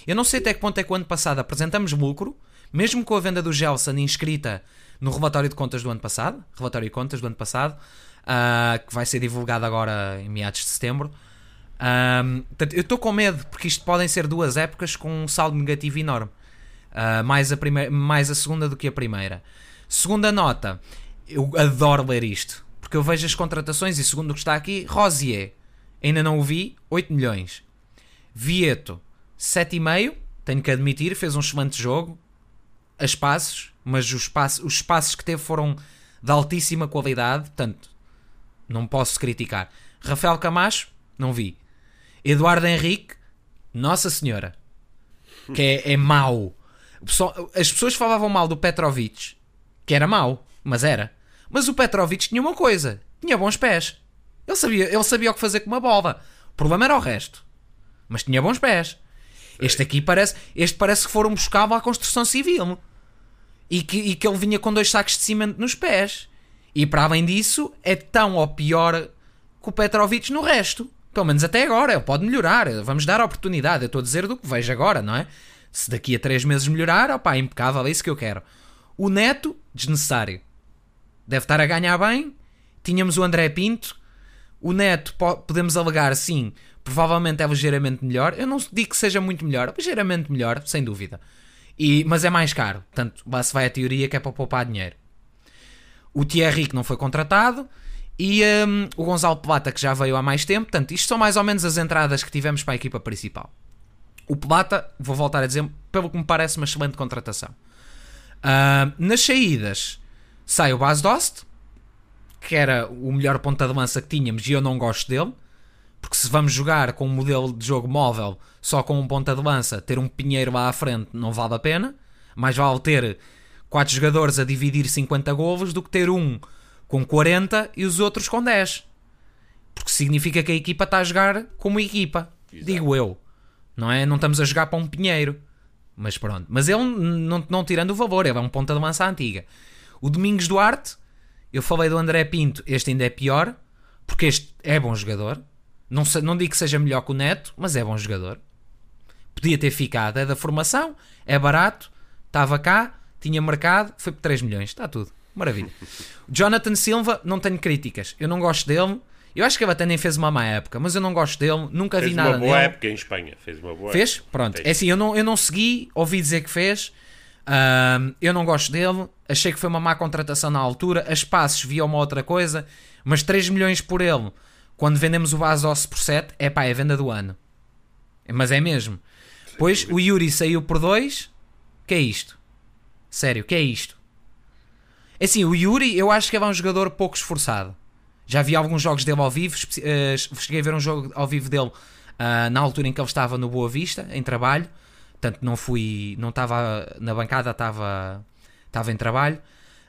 Eu não sei até que ponto é que o ano passado apresentamos lucro, mesmo com a venda do Gelson inscrita no relatório de contas do ano passado, relatório de contas do ano passado, uh, que vai ser divulgado agora em meados de setembro. Um, portanto, eu estou com medo, porque isto podem ser duas épocas com um saldo negativo enorme. Uh, mais, a primeira, mais a segunda do que a primeira. Segunda nota, eu adoro ler isto, porque eu vejo as contratações e segundo o que está aqui, Rosier, ainda não o vi, 8 milhões. Vieto, 7,5, tenho que admitir, fez um excelente jogo, a espaços, mas os espaços, os espaços que teve foram de altíssima qualidade, portanto, não posso criticar. Rafael Camacho, não vi. Eduardo Henrique, Nossa Senhora, que é, é mau. As pessoas falavam mal do Petrovic, que era mau, mas era. Mas o Petrovic tinha uma coisa: tinha bons pés. Ele sabia, ele sabia o que fazer com uma bola. O problema era o resto. Mas tinha bons pés. Este aqui parece, este parece que foram buscá-lo à construção civil. E que, e que ele vinha com dois sacos de cimento nos pés. E para além disso, é tão ou pior que o Petrovic no resto. Pelo menos até agora. Ele pode melhorar. Vamos dar a oportunidade. Eu estou a dizer do que vejo agora, não é? Se daqui a 3 meses melhorar, opá, impecável, é isso que eu quero. O Neto, desnecessário. Deve estar a ganhar bem. Tínhamos o André Pinto. O Neto, podemos alegar, sim, provavelmente é ligeiramente melhor. Eu não digo que seja muito melhor, ligeiramente melhor, sem dúvida. E, mas é mais caro. Portanto, lá se vai a teoria que é para poupar dinheiro. O Thierry, que não foi contratado. E um, o Gonzalo Plata, que já veio há mais tempo. Portanto, isto são mais ou menos as entradas que tivemos para a equipa principal. O Plata, vou voltar a dizer, pelo que me parece, uma excelente contratação. Uh, nas saídas, sai o Bas Dost, que era o melhor ponta de lança que tínhamos e eu não gosto dele. Porque se vamos jogar com um modelo de jogo móvel só com um ponta de lança, ter um Pinheiro lá à frente não vale a pena. Mais vale ter quatro jogadores a dividir 50 golos do que ter um com 40 e os outros com 10. Porque significa que a equipa está a jogar como equipa. Exato. Digo eu. Não é? Não estamos a jogar para um Pinheiro. Mas pronto. Mas ele, não, não tirando o valor, ele é um ponta de lança antiga. O Domingos Duarte, eu falei do André Pinto, este ainda é pior, porque este é bom jogador. Não, não digo que seja melhor que o Neto, mas é bom jogador. Podia ter ficado, é da formação, é barato, estava cá, tinha mercado, foi por 3 milhões, está tudo. Maravilha. Jonathan Silva, não tenho críticas. Eu não gosto dele. Eu acho que ele até nem fez uma má época, mas eu não gosto dele, nunca fez vi nada dele. Fez uma boa época em Espanha, fez uma boa Fez? época. Pronto. Fez. É assim, eu não, eu não segui, ouvi dizer que fez. Ahm, eu não gosto dele, achei que foi uma má contratação na altura. As passes via uma outra coisa, mas 3 milhões por ele, quando vendemos o Basos por 7, é pá, é venda do ano. Mas é mesmo. Pois o Yuri saiu por 2, que é isto? Sério, que é isto? É assim, o Yuri eu acho que é um jogador pouco esforçado. Já vi alguns jogos dele ao vivo, uh, cheguei a ver um jogo ao vivo dele uh, na altura em que ele estava no Boa Vista, em trabalho. Portanto, não fui, não estava na bancada, estava, estava em trabalho.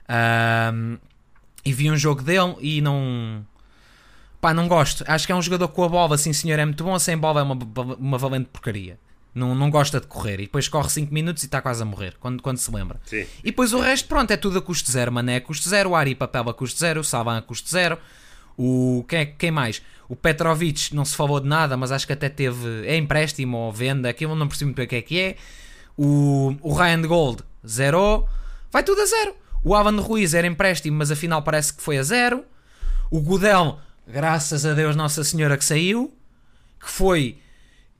Uh, e vi um jogo dele e não. Pá, não gosto. Acho que é um jogador com a bola, sim senhor, é muito bom. Sem bola é uma, uma valente porcaria. Não, não gosta de correr. E depois corre 5 minutos e está quase a morrer, quando, quando se lembra. Sim. E depois o resto, pronto, é tudo a custo zero. Mané a custo zero, o Ari Papel a custo zero, o Salvan a custo zero. O, quem, é, quem mais? O Petrovic não se falou de nada, mas acho que até teve. É empréstimo ou venda, aquilo não percebo muito bem o que é que é. O, o Ryan Gold, zero. Vai tudo a zero. O Alan Ruiz era empréstimo, mas afinal parece que foi a zero. O Godel, graças a Deus Nossa Senhora que saiu, que foi.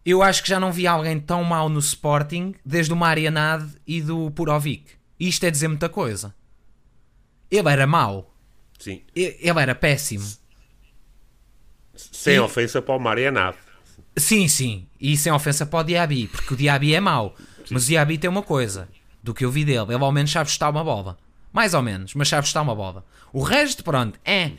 Eu acho que já não vi alguém tão mau no Sporting desde o Marianade e do Purovic. Isto é dizer muita coisa. Ele era mau. Sim. Ele era péssimo. Sem e... ofensa para o Marianade. Sim, sim. E sem ofensa para o Diaby, porque o Diaby é mau. Sim. Mas o Diaby tem uma coisa, do que eu vi dele. Ele ao menos sabe chutar uma bola. Mais ou menos, mas sabe chutar uma bola. O resto, pronto, é.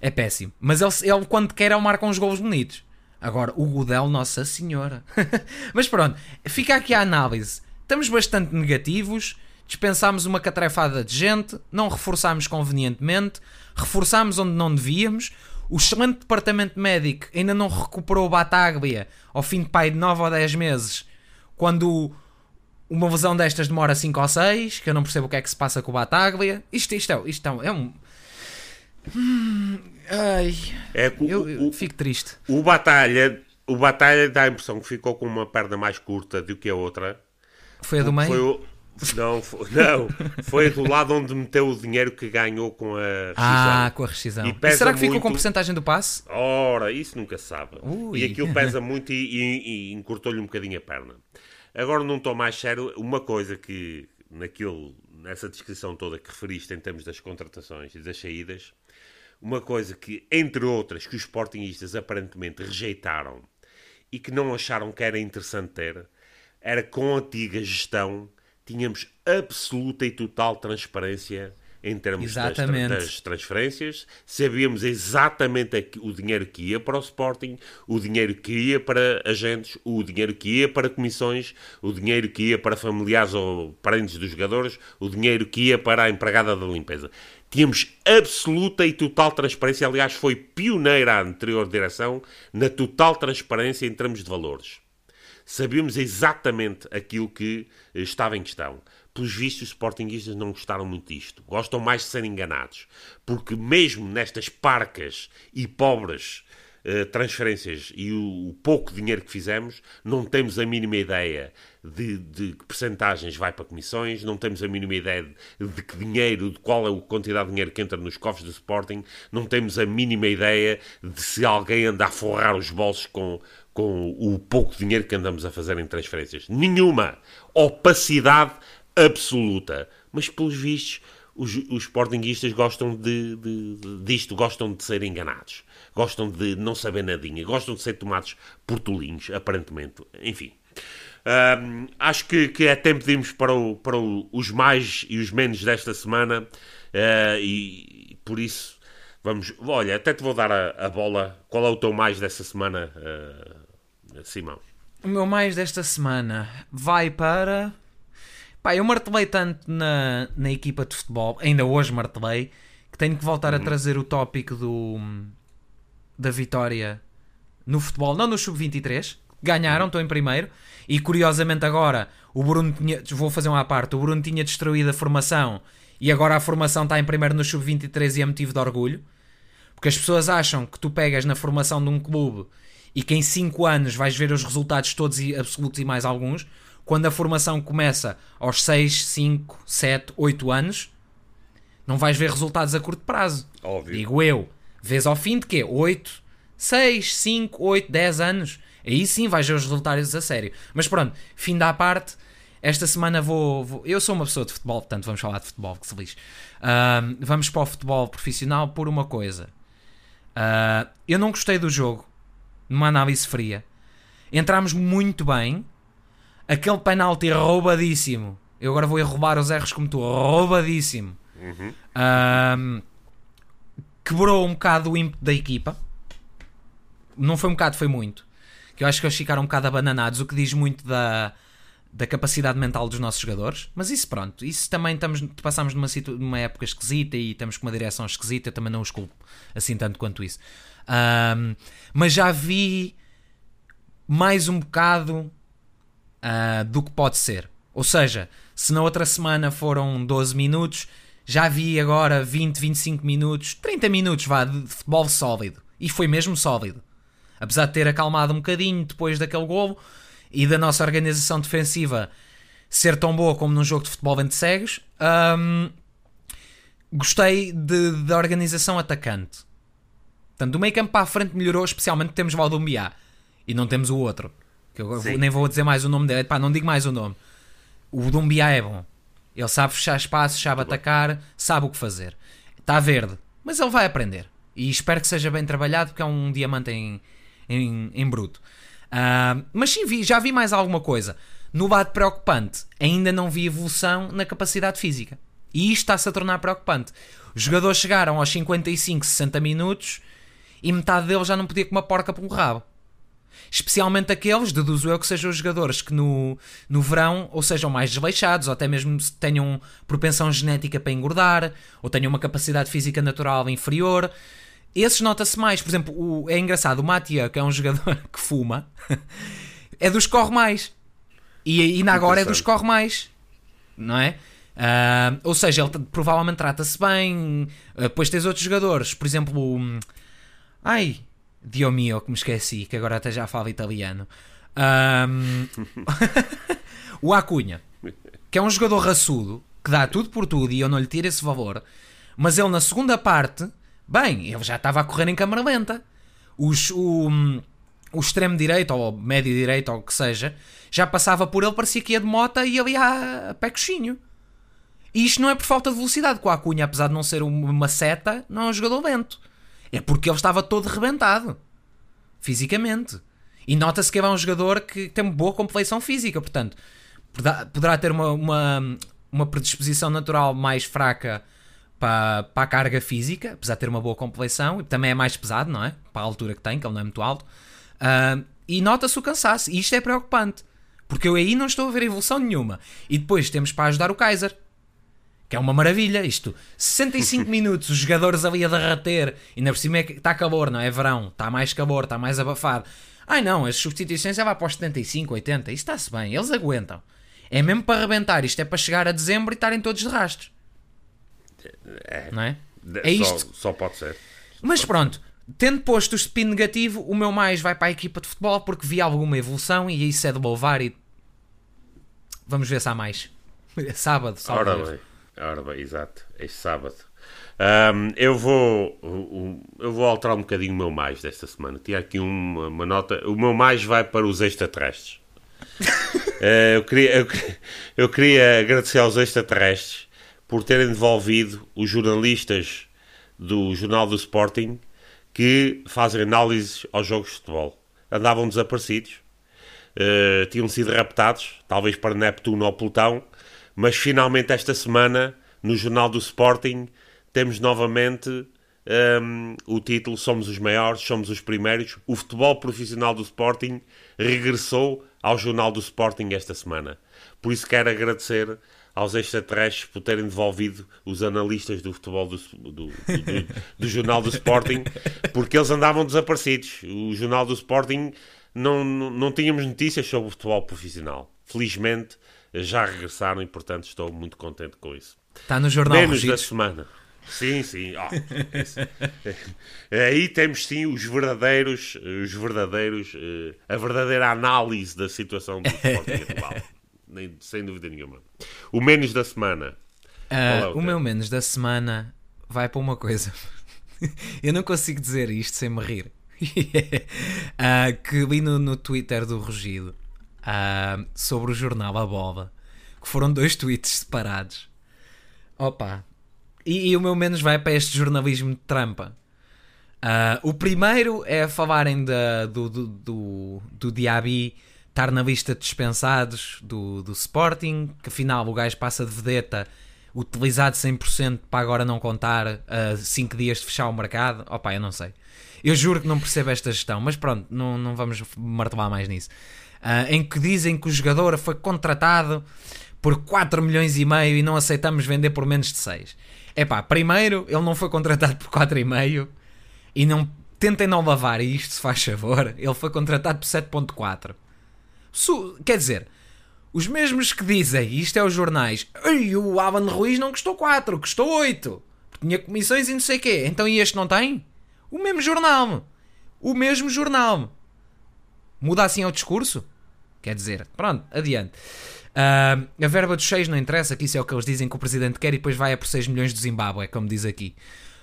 É péssimo. Mas ele, ele quando quer, ele marca uns gols bonitos. Agora, o Godel, Nossa Senhora. mas pronto, fica aqui a análise. Estamos bastante negativos, dispensámos uma catrefada de gente, não reforçámos convenientemente, reforçámos onde não devíamos. O excelente departamento médico ainda não recuperou o Bataglia ao fim de pai de 9 ou 10 meses, quando uma lesão destas demora 5 ou 6, que eu não percebo o que é que se passa com o Bataglia. Isto, isto, é, isto é, é um. Ai, é, o, eu, eu fico triste. O Batalha, o Batalha dá a impressão que ficou com uma perna mais curta do que a outra. Foi a do meio? Foi o, não, foi, não, foi do lado onde meteu o dinheiro que ganhou com a rescisão. Ah, com a rescisão. E, e será que ficou muito... com porcentagem do passe? Ora, isso nunca se sabe. Ui. E aquilo pesa muito e, e, e encurtou-lhe um bocadinho a perna. Agora, não estou mais sério, uma coisa que naquilo, nessa descrição toda que referiste em termos das contratações e das saídas, uma coisa que, entre outras, que os sportingistas aparentemente rejeitaram e que não acharam que era interessante ter, era com a antiga gestão tínhamos absoluta e total transparência em termos das, das, transferências, sabíamos exatamente o dinheiro que ia para o Sporting, o dinheiro que ia para agentes, o dinheiro que ia para comissões, o dinheiro que ia para familiares ou parentes dos jogadores, o dinheiro que ia para a empregada da limpeza. Tínhamos absoluta e total transparência, aliás, foi pioneira a anterior direção na total transparência em termos de valores. Sabíamos exatamente aquilo que estava em questão pelos vistos, os sportinguistas não gostaram muito disto. Gostam mais de ser enganados. Porque mesmo nestas parcas e pobres uh, transferências e o, o, pouco dinheiro que fizemos, não temos a mínima ideia de, de que percentagens vai para comissões, não temos a mínima ideia de, de, que dinheiro, de qual é a quantidade de dinheiro que entra nos cofres do Sporting, não temos a mínima ideia de se alguém anda a forrar os bolsos com, com o pouco dinheiro que andamos a fazer em transferências. Nenhuma opacidade absoluta. Mas, pelos vistos, os, os sportinguistas gostam de, de, de, disto, gostam de ser enganados, gostam de não saber nadinha, gostam de ser tomados por tolinhos, aparentemente. Enfim. Um, acho que, que, é tempo de irmos para, o, para o, os mais e os menos desta semana uh, e, e, por isso vamos. Olha, até te vou dar a, a bola. Qual é o teu mais desta semana, uh, Simão? O meu mais desta semana vai para Pá, eu martelei tanto na, na equipa de futebol, ainda hoje martelei, que tenho que voltar uhum. a trazer o tópico do, da vitória no futebol, não no sub-23. Ganharam, estou em primeiro. E curiosamente agora, o Bruno tinha, vou fazer uma parte, o Bruno tinha destruído a formação e agora a formação está em primeiro no sub-23 e é motivo de orgulho. Porque as pessoas acham que tu pegas na formação de um clube e que em 5 anos vais ver os resultados todos e absolutos e mais alguns quando a formação começa aos 6, 5, 7, 8 anos, não vais ver resultados a curto prazo. Óbvio. Digo eu. Vês ao fim de quê? 8, 6, 5, 8, 10 anos. Aí sim vais ver os resultados a sério. Mas pronto, fim da parte. Esta semana vou, vou, Eu sou uma pessoa de futebol, portanto vamos falar de futebol, que se lixe. Uh, vamos para o futebol profissional por uma coisa. Uh, eu não gostei do jogo, numa análise fria. Entramos muito bem, aquele penalti roubadíssimo Eu agora vou roubar os erros como tu, roubadíssimo. Ahm, quebrou um bocado o ímpeto da equipa. Não foi um bocado, foi muito. Que eu acho que eles ficaram um bocado abananados, o que diz muito da, da capacidade mental dos nossos jogadores. Mas isso, pronto, isso também estamos, passamos numa, situ- numa época esquisita e estamos com uma direção esquisita. Eu também não os culpo assim tanto quanto isso. Ahm, mas já vi mais um bocado ah, do que pode ser. Ou seja, se na outra semana foram 12 minutos, já vi agora 20, 25 minutos, 30 minutos vá, de futebol sólido. E foi mesmo sólido. Apesar de ter acalmado um bocadinho depois daquele golo e da nossa organização defensiva ser tão boa como num jogo de futebol entre cegos, hum, gostei da organização atacante. Portanto, do meio campo para a frente melhorou, especialmente temos Valdumbiá e não temos o outro. Que eu Sim. nem vou dizer mais o nome dele, pá, não digo mais o nome. O Dumbiá é bom. Ele sabe fechar espaços, sabe atacar, sabe o que fazer. Está verde, mas ele vai aprender. E espero que seja bem trabalhado, porque é um diamante em, em, em bruto. Ah, mas sim, vi- já vi mais alguma coisa. No lado preocupante, ainda não vi evolução na capacidade física. E isto está-se a tornar preocupante. Os jogadores chegaram aos 55, 60 minutos e metade deles já não podia comer porca por um rabo. Especialmente aqueles, deduzo eu, que sejam os jogadores que no, no verão ou sejam mais desleixados, ou até mesmo se tenham propensão genética para engordar, ou tenham uma capacidade física natural inferior. Esses nota-se mais. Por exemplo, o- é engraçado, o Matia, que é um jogador que fuma, é dos que corre mais. E ainda agora é dos que corre mais. Não é? Ah, ou seja, ele provavelmente trata-se bem. Ah, depois tens outros jogadores, por exemplo, o- ai, Dio mio, que me esqueci, que agora até já falo italiano. Ahm, o Acunha, que é um jogador raçudo, que dá tudo por tudo e eu não lhe tiro esse valor, mas ele na segunda parte, bem, ele já estava a correr em câmara lenta. Os, o, o extremo direito, ou médio direito, ou o que seja, já passava por ele, parecia que ia de moto e ele ia a pé coxinho. E isto não é por falta de velocidade, com a Acunha, apesar de não ser um- uma seta, não é um jogador lento. É porque ele estava todo rebentado. Fisicamente. E nota-se que é um jogador que tem boa compleição física, portanto, poderá, ter uma, uma, uma predisposição natural mais fraca para, para a carga física, apesar de ter uma boa compleição, e também é mais pesado, não é? Para a altura que tem, que ele não é muito alto. Ah, e nota-se o cansaço, e isto é preocupante, porque eu aí não estou a ver evolução nenhuma. E depois temos para ajudar o Kaiser, que é uma maravilha. Isto, 65 minutos, os jogadores ali a derreter, e ainda por cima é que está calor, não é? É verão, está mais calor, está mais abafado. Ai não, as substituições já vai para os 75, 80, isso está-se bem, eles aguentam. É mesmo para arrebentar, isto é para chegar a dezembro e estarem todos de rastros. Não é? De- É só, isto. só pode ser. Mas pronto, tendo posto o spin negativo, o meu mais vai para a equipa de futebol porque vi alguma evolução e isso é de louvar e vamos ver se há mais. Sábado, salvo Ora bem, ora bem, exato. Este sábado. Ahm, eu vou eu vou alterar um bocadinho o meu mais desta semana. Tinha aqui uma, uma nota. O meu mais vai para os extraterrestres. Eh, eu, queria, eu, eu queria agradecer aos extraterrestres por terem devolvido os jornalistas do Jornal do Sporting que fazem análises aos jogos de futebol. Andavam desaparecidos, eh, tinham sido raptados, talvez para Neptuno ou Plutão, mas finalmente esta semana, no Jornal do Sporting, temos novamente ehm, o título Somos os Maiores, Somos os Primeiros. O futebol profissional do Sporting regressou ao Jornal do Sporting esta semana. Por isso quero agradecer aos extraterrestres por terem devolvido os analistas do futebol do, do- do- do Jornal do Sporting, porque eles andavam desaparecidos. O Jornal do Sporting não, não, não tínhamos notícias sobre o futebol profissional. Felizmente já regressaram e, portanto, estou muito contente com isso. Está no jornal Menos da semana. Sim, sim. isso. Aí temos sim os verdadeiros, os verdadeiros, eh, a verdadeira análise da situação do Sporting atual. Nem- Sem dúvida nenhuma. O menos da semana. Qual é o o meu menos da semana vai para uma coisa. Eu não consigo dizer isto sem me rir. Ah, que li no, no Twitter do Rugido ah, sobre o jornal A Bola, que foram dois tweets separados. Opa! E, e o meu menos vai para este jornalismo de trampa. Ah, o primeiro é falarem da, do, do, do, do Diaby estar na vista de dispensados do, do Sporting, que afinal o gajo passa de vedeta utilizado 100% para agora não contar a 5 dias de fechar o mercado. Opa, eu não sei. Eu juro que não percebo esta gestão, mas pronto, não, não vamos martelar mais nisso. Uh, em que dizem que o jogador foi contratado por 4 milhões e meio e não aceitamos vender por menos de 6. Epá, primeiro, ele não foi contratado por 4,5 e não tentem não lavar isto, se faz favor. Ele foi contratado por 7.4. Quer dizer, os mesmos que dizem, isto é os jornais, o Alan Ruiz não custou 4, custou 8. Tinha comissões e não sei o quê. Então e este não tem? O mesmo jornal. O mesmo jornal. Muda assim o discurso? Quer dizer, pronto, adiante. Uh, a verba dos 6 não interessa, que isso é o que eles dizem que o presidente quer e depois vai a por 6 milhões de Zimbábue, como diz aqui.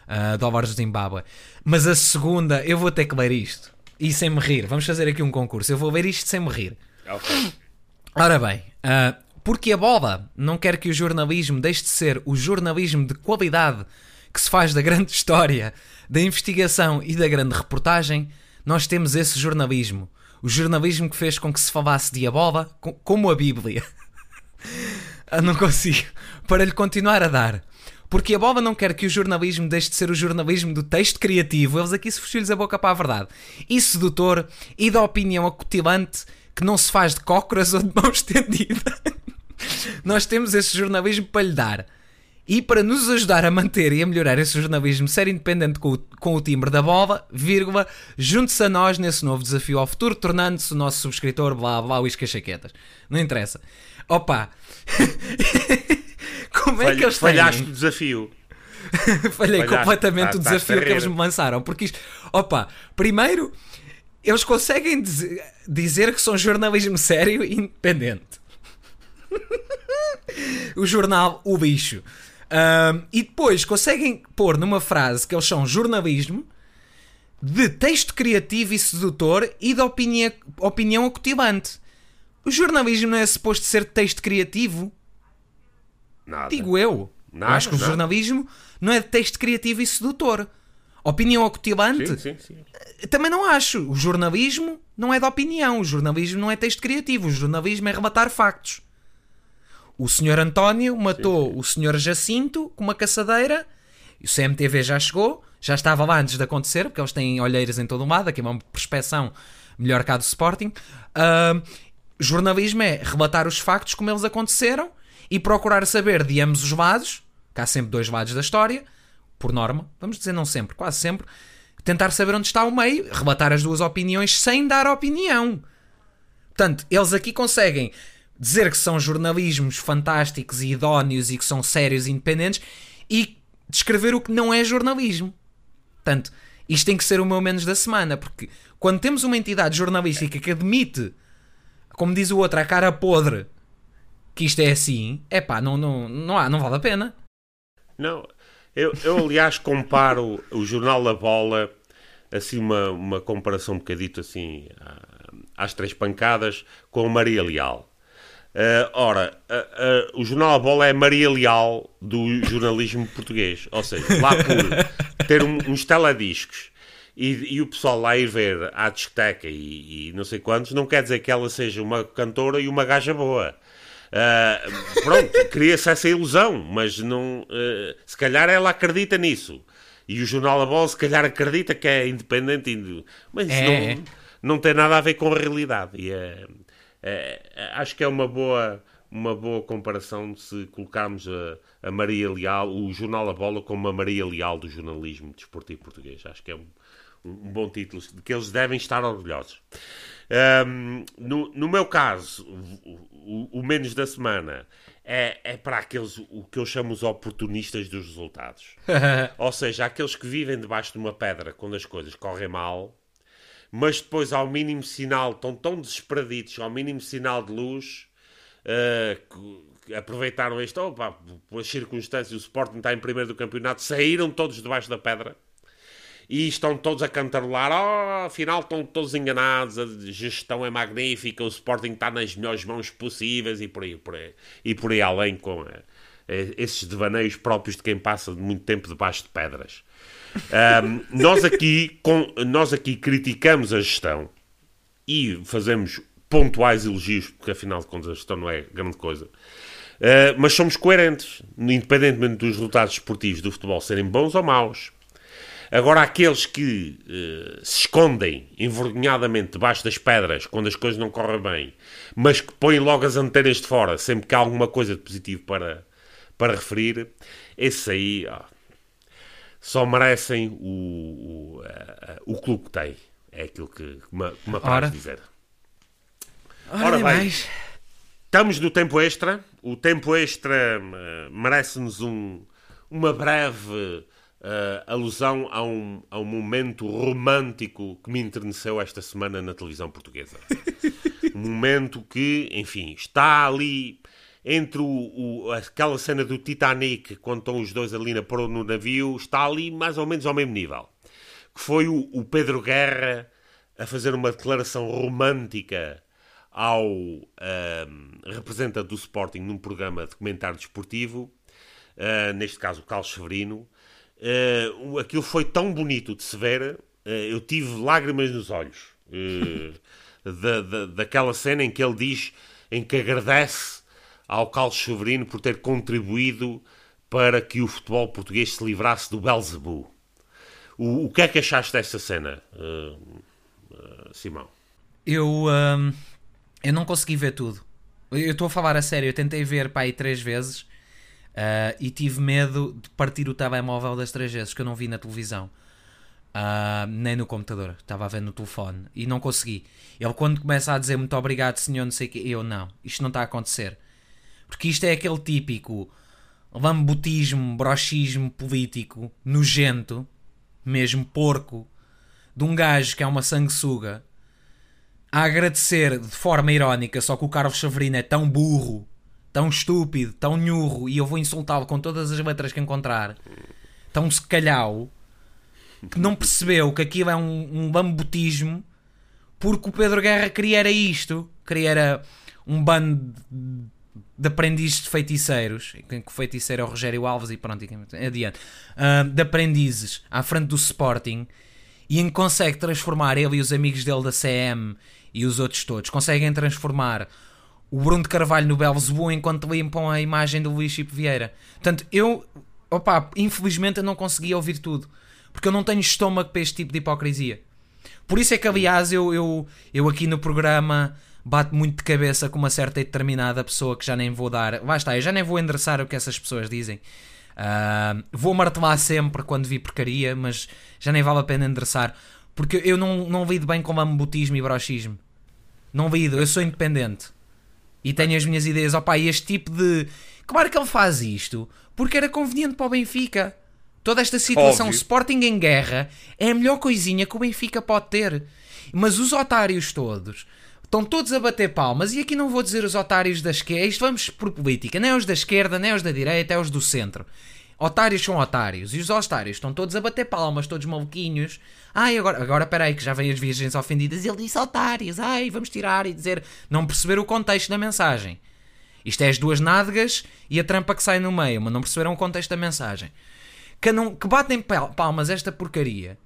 Uh, dólares de Zimbábue. Mas a segunda, eu vou ter que ler isto. E sem me rir. Vamos fazer aqui um concurso. Eu vou ler isto sem me rir. Okay. Ora bem, uh, porque a bola não quer que o jornalismo deixe de ser o jornalismo de qualidade que se faz da grande história, da investigação e da grande reportagem, nós temos esse jornalismo. O jornalismo que fez com que se falasse de a bola como a Bíblia. ah, não consigo. Para lhe continuar a dar. Porque a bola não quer que o jornalismo deixe de ser o jornalismo do texto criativo, eles aqui se fugiu-lhes a boca para a verdade, e sedutor, e da opinião acutilante que não se faz de cócoras ou de mão estendida. Nós temos esse jornalismo para lhe dar. E para nos ajudar a manter e a melhorar esse jornalismo, ser independente com o, com o timbre da bola, vírgula, junte-se a nós nesse novo desafio ao futuro, tornando-se o nosso subscritor, blá blá, o Chaquetas. Não interessa. Opa! Como é que eles Falhaste o desafio. Falhei Falhaste. completamente tá, o desafio que eles me lançaram. Porque isto, opa, primeiro eles conseguem dizer, dizer que são jornalismo sério e independente. o jornal O Bicho. Um, e depois conseguem pôr numa frase que eles são jornalismo de texto criativo e sedutor e de opinião, opinião acutilante. O jornalismo não é suposto ser texto criativo? Nada. Digo eu. Nada, eu acho que o jornalismo não é de texto criativo e sedutor. Opinião acutilante? Sim, sim, sim. Também não acho. O jornalismo não é de opinião. O jornalismo não é texto criativo. O jornalismo é relatar factos. O senhor António matou sim, sim. o senhor Jacinto com uma caçadeira. O CMTV já chegou. Já estava lá antes de acontecer, porque eles têm olheiras em todo o lado. Aqui é uma perspeção melhor que a do Sporting. Uh, jornalismo é relatar os factos como eles aconteceram e procurar saber de ambos os lados, que há sempre dois lados da história, por norma, vamos dizer não sempre, quase sempre, tentar saber onde está o meio, rebatar as duas opiniões sem dar opinião. Portanto, eles aqui conseguem dizer que são jornalismos fantásticos e idóneos e que são sérios e independentes e descrever o que não é jornalismo. Portanto, isto tem que ser o meu menos da semana, porque quando temos uma entidade jornalística que admite, como diz o outro, a cara podre, que isto é assim, é pá, não, não, não, há, não vale a pena. Não, eu, eu, aliás, comparo o Jornal da Bola, assim, uma, uma comparação um bocadito assim, às três pancadas, com Maria Leal. Uh, ora, uh, uh, o Jornal da Bola é Maria Leal do jornalismo português. Ou seja, lá por ter um, uns telediscos e, e, o pessoal lá ir ver à discoteca e, e não sei quantos, não quer dizer que ela seja uma cantora e uma gaja boa. Pronto, cria-se essa ilusão, mas não, se calhar ela acredita nisso. E o Jornal da Bola, se calhar, acredita que é independente, mas é. não, não tem nada a ver com a realidade. E é, acho que é uma boa, uma boa comparação se colocarmos a, a, Maria Leal, o Jornal da Bola, como a Maria Leal do jornalismo desportivo português. Acho que é um, um bom título de que eles devem estar orgulhosos. Um, no, no meu caso, o, o, menos da semana é, é para aqueles, o que eu chamo os oportunistas dos resultados. Ou seja, aqueles que vivem debaixo de uma pedra quando as coisas correm mal, mas depois, ao mínimo sinal, estão tão desesperaditos, ao mínimo sinal de luz, uh, aproveitaram isto, opa, pelas circunstâncias, o Sporting está em primeiro do campeonato, saíram todos debaixo da pedra e estão todos a cantarolar, oh, afinal estão todos enganados, a gestão é magnífica, o Sporting está nas melhores mãos possíveis e por aí, por aí, e por aí além com é, esses devaneios próprios de quem passa muito tempo debaixo de pedras. Um, nós, aqui, com, nós aqui criticamos a gestão e fazemos pontuais elogios, porque afinal de contas a gestão não é grande coisa. Uh, mas somos coerentes, independentemente dos resultados esportivos do futebol serem bons ou maus. Agora, aqueles que uh, se escondem envergonhadamente debaixo das pedras quando as coisas não correm bem, mas que põem logo as antenas de fora sempre que há alguma coisa de positivo para, para referir, esses aí ó, só merecem o, o, uh, o clube que têm. É aquilo que, que me, que me apraz dizer. Ora, Ora bem, mais. estamos no tempo extra. O tempo extra uh, merece-nos um, uma breve uh, alusão a um, a um momento romântico que me enterneceu esta semana na televisão portuguesa. um momento que, enfim, está ali entre o, o, aquela cena do Titanic, quando estão os dois ali na proa no navio, está ali mais ou menos ao mesmo nível. Que foi o, o Pedro Guerra a fazer uma declaração romântica ao um, representante do Sporting num programa de comentário desportivo, uh, neste caso o Carlos Severino, Uh, aquilo foi tão bonito de se ver, uh, eu tive lágrimas nos olhos da, da, daquela cena em que ele diz, em que agradece ao Carlos Severino por ter contribuído para que o futebol português se livrasse do Belzebu. O, o que é que achaste dessa cena, Simão? Eu, um, eu não consegui ver tudo. Eu estou a falar a sério, eu tentei ver para aí três vezes Uh, e tive medo de partir o telemóvel das três vezes que eu não vi na televisão. Uh, nem no computador, estava a ver no telefone e não consegui. Ele, quando começa a dizer muito obrigado, senhor, não sei o que, eu não, isto não está a acontecer, porque isto é aquele típico lambutismo, brochismo político nojento, mesmo porco, de um gajo que é uma sanguessuga a agradecer de forma irónica, só que o Carlos Chaverino é tão burro tão estúpido, tão nhurro, e eu vou insultá-lo com todas as letras que encontrar, tão secalhau, que não percebeu que aquilo é um, um porque o Pedro Guerra queria era isto, queria era um bando de aprendizes de feiticeiros, que o feiticeiro é o Rogério Alves e pronto, adiante, uh, de aprendizes à frente do Sporting, e em consegue transformar ele e os amigos dele da CM e os outros todos, conseguem transformar o Bruno de Carvalho no Belzebu enquanto limpam a imagem do Luís Chico Vieira. Portanto, eu, opa, infelizmente eu não consegui ouvir tudo. Porque eu não tenho estômago para este tipo de hipocrisia. Por isso é que, aliás, eu, eu, eu aqui no programa bato muito de cabeça com uma certa e determinada pessoa que já nem vou dar. Lá está, eu já nem vou endereçar o que essas pessoas dizem. Uh, vou martelar sempre quando vi porcaria, mas já nem vale a pena endereçar. Porque eu não, não lido bem com mambutismo e brochismo. Não lido, eu sou independente e tenho as minhas ideias. Opa, este tipo de. Claro que ele faz isto porque era conveniente para o Benfica. Toda esta situação, Óbvio. Sporting em guerra, é a melhor coisinha que o Benfica pode ter. Mas os otários todos estão todos a bater palmas. E aqui não vou dizer os otários da esquerda, isto vamos por política, nem os da esquerda, nem os da direita, é os do centro. Otários são otários. E os otários estão todos a bater palmas, todos maluquinhos. Ai, agora, agora peraí, que já vem as virgens ofendidas. Ele disse otários. Ai, vamos tirar e dizer. Não perceber o contexto da mensagem. Isto é as duas nádegas e a trampa que sai no meio, mas não perceberam o contexto da mensagem. Que, não, que batem palmas esta porcaria.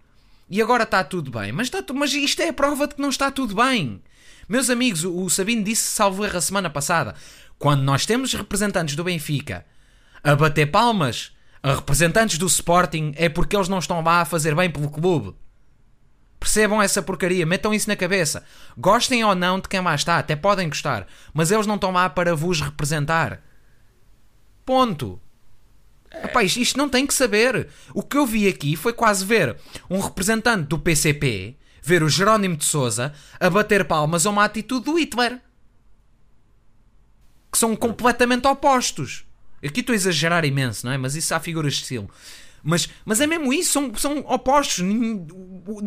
E agora está tudo bem. Mas, está, mas isto é a prova de que não está tudo bem. Meus amigos, o Sabino disse, salvo erro, a semana passada. Quando nós temos representantes do Benfica a bater palmas a representantes do Sporting é porque eles não estão lá a fazer bem pelo clube. Percebam essa porcaria, metam isso na cabeça. Gostem ou não de quem lá está, até podem gostar, mas eles não estão lá para vos representar. Ponto. É. Isto, isto não tem que saber. O que eu vi aqui foi quase ver um representante do PCP, ver o Jerónimo de Souza, a bater palmas a uma atitude do Hitler. Que são completamente opostos. Aqui estou a exagerar imenso, não é? Mas isso há figuras de estilo. Mas, mas é mesmo isso, são, são opostos.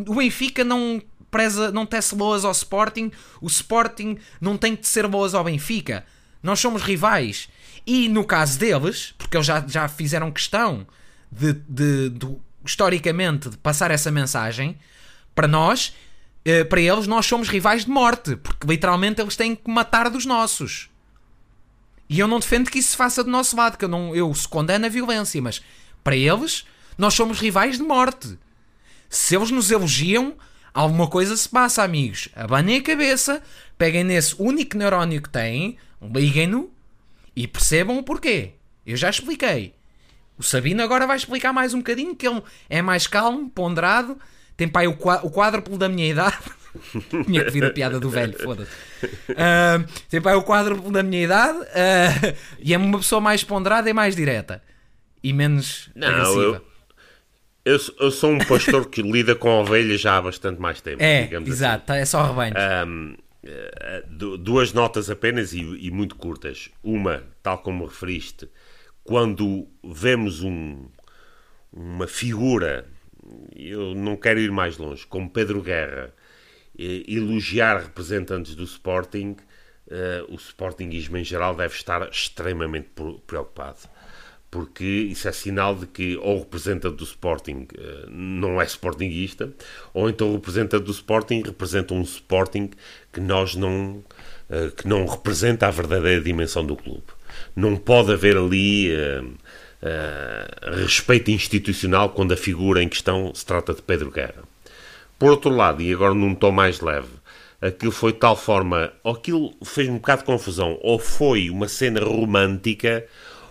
O Benfica não preza, não tece boas ao Sporting, o Sporting não tem de ser boas ao Benfica. Nós somos rivais. E no caso deles, porque eles já, já fizeram questão de, de, de historicamente de passar essa mensagem, para nós, eh, para eles, nós somos rivais de morte, porque literalmente eles têm que matar dos nossos. E eu não defendo que isso se faça do nosso lado, que eu, não, eu se condeno a violência, mas para eles, nós somos rivais de morte. Se eles nos elogiam, Alguma coisa se passa, amigos. Abanem a cabeça, peguem nesse único neurónio que têm, liguem-no e percebam o porquê. Eu já expliquei. O Sabino agora vai explicar mais um bocadinho, que ele é mais calmo, ponderado, tem pai o, o quádruplo da minha idade. Tinha que vir a piada do velho, foda-se. Uh, tem pai o quádruplo da minha idade uh, e é uma pessoa mais ponderada e mais direta. E menos Não, agressiva. Eu, eu, eu, sou um pastor que lida com ovelhas já há bastante mais tempo. É, exato, assim. é só rebanho. Um, eh, duas notas apenas e, e muito curtas. Uma, tal como referiste, quando vemos um, uma figura, eu não quero ir mais longe, como Pedro Guerra, eh, elogiar representantes do Sporting, uh, o Sportingismo em geral deve estar extremamente preocupado. Porque isso é sinal de que ou o representante do Sporting uh, não é Sportingista, ou então o representante do Sporting representa um Sporting que nós não, que não representa a verdadeira dimensão do clube não pode haver ali uh, respeito institucional quando a figura em questão se trata de Pedro Guerra. Por outro lado, e agora num tom mais leve, aquilo foi de tal forma, ou aquilo fez um bocado de confusão, ou foi uma cena romântica,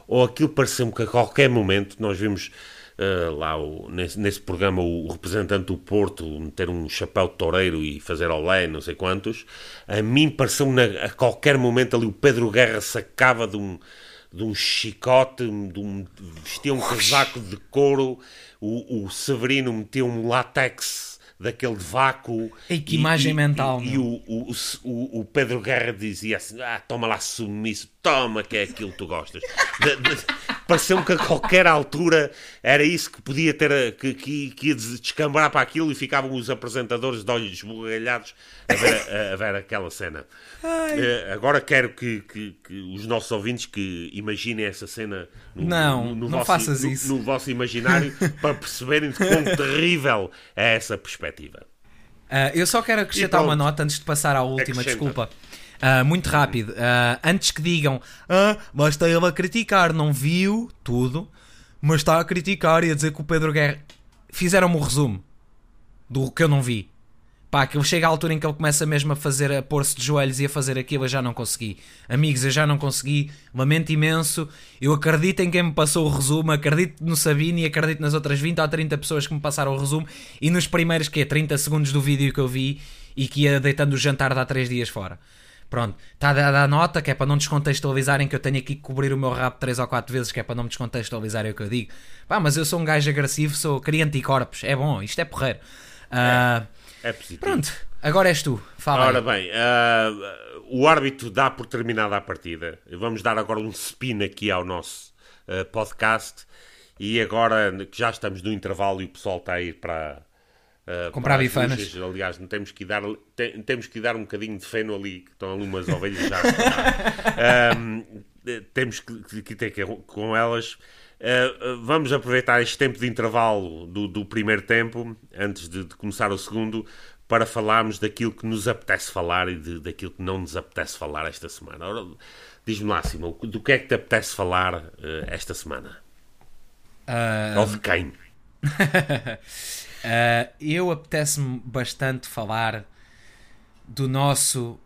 ou aquilo pareceu-me que a qualquer momento nós vimos uh, lá o, nesse, nesse, programa o, representante do Porto meter um chapéu de toureiro e fazer olé, não sei quantos. A mim pareceu-me a qualquer momento ali o Pedro Guerra sacava de um, de um chicote, de um, vestia um casaco de couro, o, o Severino metia um látex daquele vácuo. E que imagem e, mental. E, e o, o, o, Pedro Guerra dizia assim: Ah, toma lá sumiço, toma que é aquilo que tu gostas. Pareceu-me que a qualquer altura era isso que podia ter, que, que, que ia descambar para aquilo e ficavam os apresentadores de olhos esbugalhados a ver, a, a ver aquela cena. Uh, agora quero que, que, os nossos ouvintes que imaginem essa cena no, não, no, no não vosso, faças no, isso. no vosso imaginário para perceberem de quão terrível é essa perspectiva. Uh, eu só quero acrescentar uma nota antes de passar à última, desculpa. Uh, muito rápido. Uh, antes que digam, ah, mas está ele a criticar, não viu tudo, mas está a criticar e a dizer que o Pedro Guerra. Fizeram-me o resumo do que eu não vi. Pá, que chega à altura em que ele começa mesmo a fazer, a pôr-se de joelhos e a fazer aquilo, eu já não consegui. Amigos, eu já não consegui. Lamento imenso. Eu acredito em quem me passou o resumo, acredito no Sabino e acredito nas outras 20 ou 30 pessoas que me passaram o resumo e nos primeiros, que é 30 segundos do vídeo que eu vi e que ia deitando o jantar de há 3 dias fora. Pronto, está a dar nota que é para não descontextualizarem que eu tenho aqui que cobrir o meu rabo 3 ou 4 vezes, que é para não descontextualizarem o que eu digo. Pá, mas eu sou um gajo agressivo, sou, cria anticorpos, é bom, isto é porreiro. Uh, é. É positivo. Pronto, agora és tu. Fala Ora bem, uh, o árbitro dá por terminada a partida. Vamos dar agora um spin aqui ao nosso uh, podcast. E agora que já estamos no intervalo e o pessoal está a ir para. Uh, Comprar bifanas. Aliás, temos que dar, tem, temos que dar um bocadinho de feno ali, que estão ali umas ovelhas já. um, temos que, que ter que com elas. Uh, vamos aproveitar este tempo de intervalo do, do primeiro tempo, antes de, de, começar o segundo, para falarmos daquilo que nos apetece falar e de, daquilo que não nos apetece falar esta semana. Diz-me lá, Simão, do que é que te apetece falar uh, esta semana? Uh... Ou de quem? eu apetece-me bastante falar do nosso,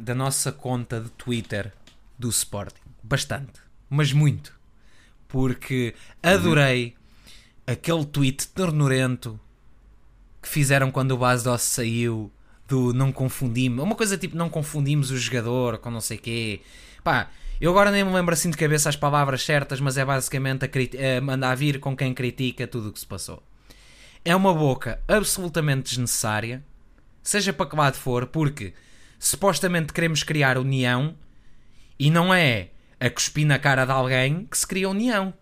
da nossa conta de Twitter do Sporting. Bastante, mas muito porque adorei uhum. aquele tweet ternurento que fizeram quando o Basdos saiu do não confundimos, uma coisa tipo não confundimos o jogador com não sei quê. Pá, eu agora nem me lembro assim de cabeça as palavras certas, mas é basicamente a é mandar vir com quem critica tudo o que se passou. É uma boca absolutamente desnecessária, seja para que lado for, porque supostamente queremos criar união e não é a cuspir na cara de alguém que se cria união.